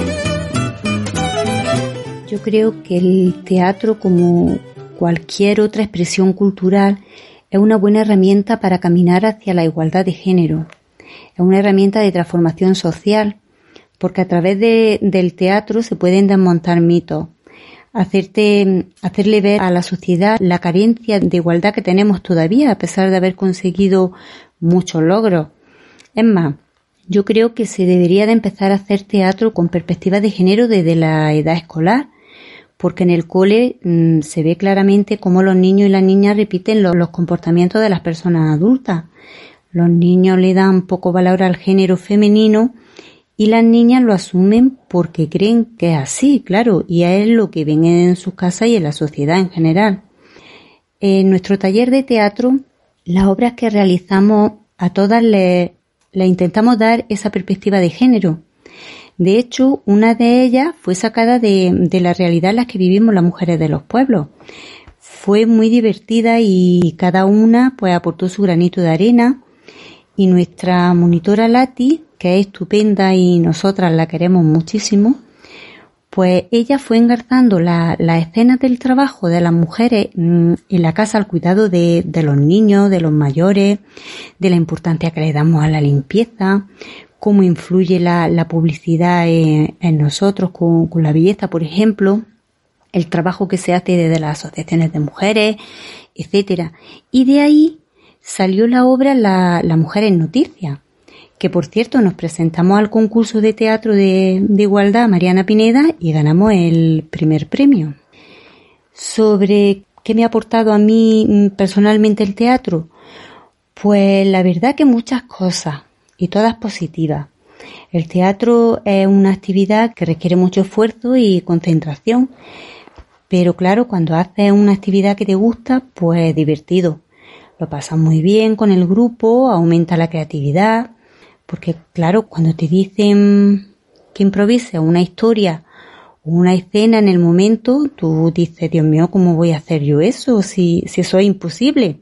Yo creo que el teatro, como cualquier otra expresión cultural, es una buena herramienta para caminar hacia la igualdad de género. Es una herramienta de transformación social, porque a través del teatro se pueden desmontar mitos, hacerte, hacerle ver a la sociedad la carencia de igualdad que tenemos todavía, a pesar de haber conseguido muchos logros. Es más, yo creo que se debería de empezar a hacer teatro con perspectiva de género desde la edad escolar, porque en el cole mm, se ve claramente cómo los niños y las niñas repiten los comportamientos de las personas adultas. Los niños le dan poco valor al género femenino y las niñas lo asumen porque creen que es así, claro, y es lo que ven en sus casas y en la sociedad en general. En nuestro taller de teatro, las obras que realizamos a todas le, intentamos dar esa perspectiva de género. De hecho, una de ellas fue sacada de, de la realidad en la que vivimos las mujeres de los pueblos. Fue muy divertida y cada una pues aportó su granito de arena y nuestra monitora Lati que es estupenda y nosotras la queremos muchísimo, pues ella fue engarzando las la escenas del trabajo de las mujeres mm, en la casa al cuidado de, los niños, de los mayores, de la importancia que le damos a la limpieza, cómo influye la, publicidad en, nosotros con, la belleza, por ejemplo, el trabajo que se hace desde las asociaciones de mujeres, etcétera. Y de ahí salió la obra La, mujer en noticias, que por cierto nos presentamos al concurso de teatro de, igualdad Mariana Pineda y ganamos el primer premio. Sobre qué me ha aportado a mí mm, personalmente el teatro, pues la verdad que muchas cosas y todas positivas. El teatro es una actividad que requiere mucho esfuerzo y concentración, pero claro, cuando haces una actividad que te gusta, pues es divertido. Lo pasas muy bien con el grupo, aumenta la creatividad, porque claro, cuando te dicen que improvises una historia una escena en el momento, tú dices, Dios mío, ¿cómo voy a hacer yo eso si, si eso es imposible?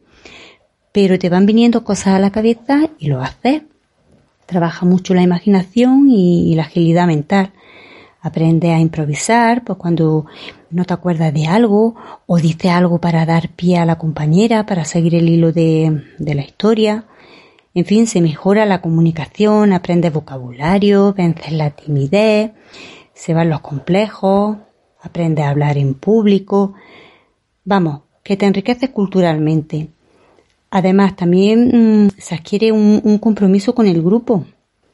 Pero te van viniendo cosas a la cabeza y lo haces. Trabaja mucho la imaginación y, la agilidad mental. Aprende a improvisar, pues cuando no te acuerdas de algo o dices algo para dar pie a la compañera, para seguir el hilo de, de la historia. En fin, se mejora la comunicación, aprende vocabulario, vence la timidez, se van los complejos, aprende a hablar en público. Vamos, que te enriquece culturalmente. Además, también mm, se adquiere un, compromiso con el grupo,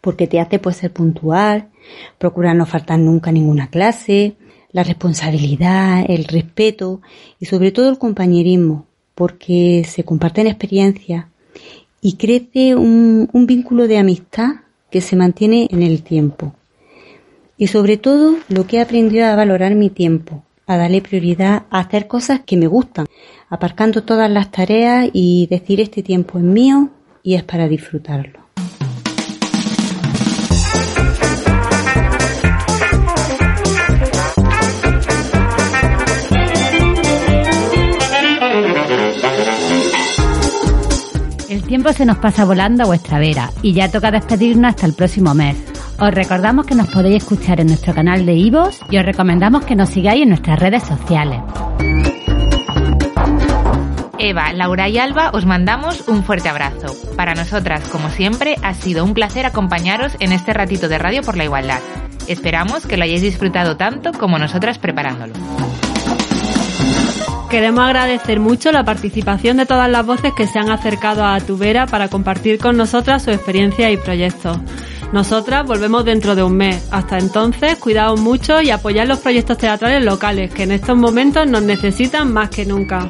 porque te hace pues, ser puntual, procurar no faltar nunca ninguna clase, la responsabilidad, el respeto y sobre todo el compañerismo, porque se comparten experiencias y crece un, vínculo de amistad que se mantiene en el tiempo. Y sobre todo lo que he aprendido a valorar mi tiempo, a darle prioridad a hacer cosas que me gustan, aparcando todas las tareas y decir este tiempo es mío y es para disfrutarlo. Tiempo se nos pasa volando a vuestra vera y ya toca despedirnos hasta el próximo mes. Os recordamos que nos podéis escuchar en nuestro canal de Ivos y os recomendamos que nos sigáis en nuestras redes sociales. Eva, Laura y Alba, os mandamos un fuerte abrazo. Para nosotras, como siempre, ha sido un placer acompañaros en este ratito de Radio por la Igualdad. Esperamos que lo hayáis disfrutado tanto como nosotras preparándolo. Queremos agradecer mucho la participación de todas las voces que se han acercado a Tubera para compartir con nosotras su experiencia y proyectos. Nosotras volvemos dentro de un mes. Hasta entonces, cuidaos mucho y apoyad los proyectos teatrales locales que en estos momentos nos necesitan más que nunca.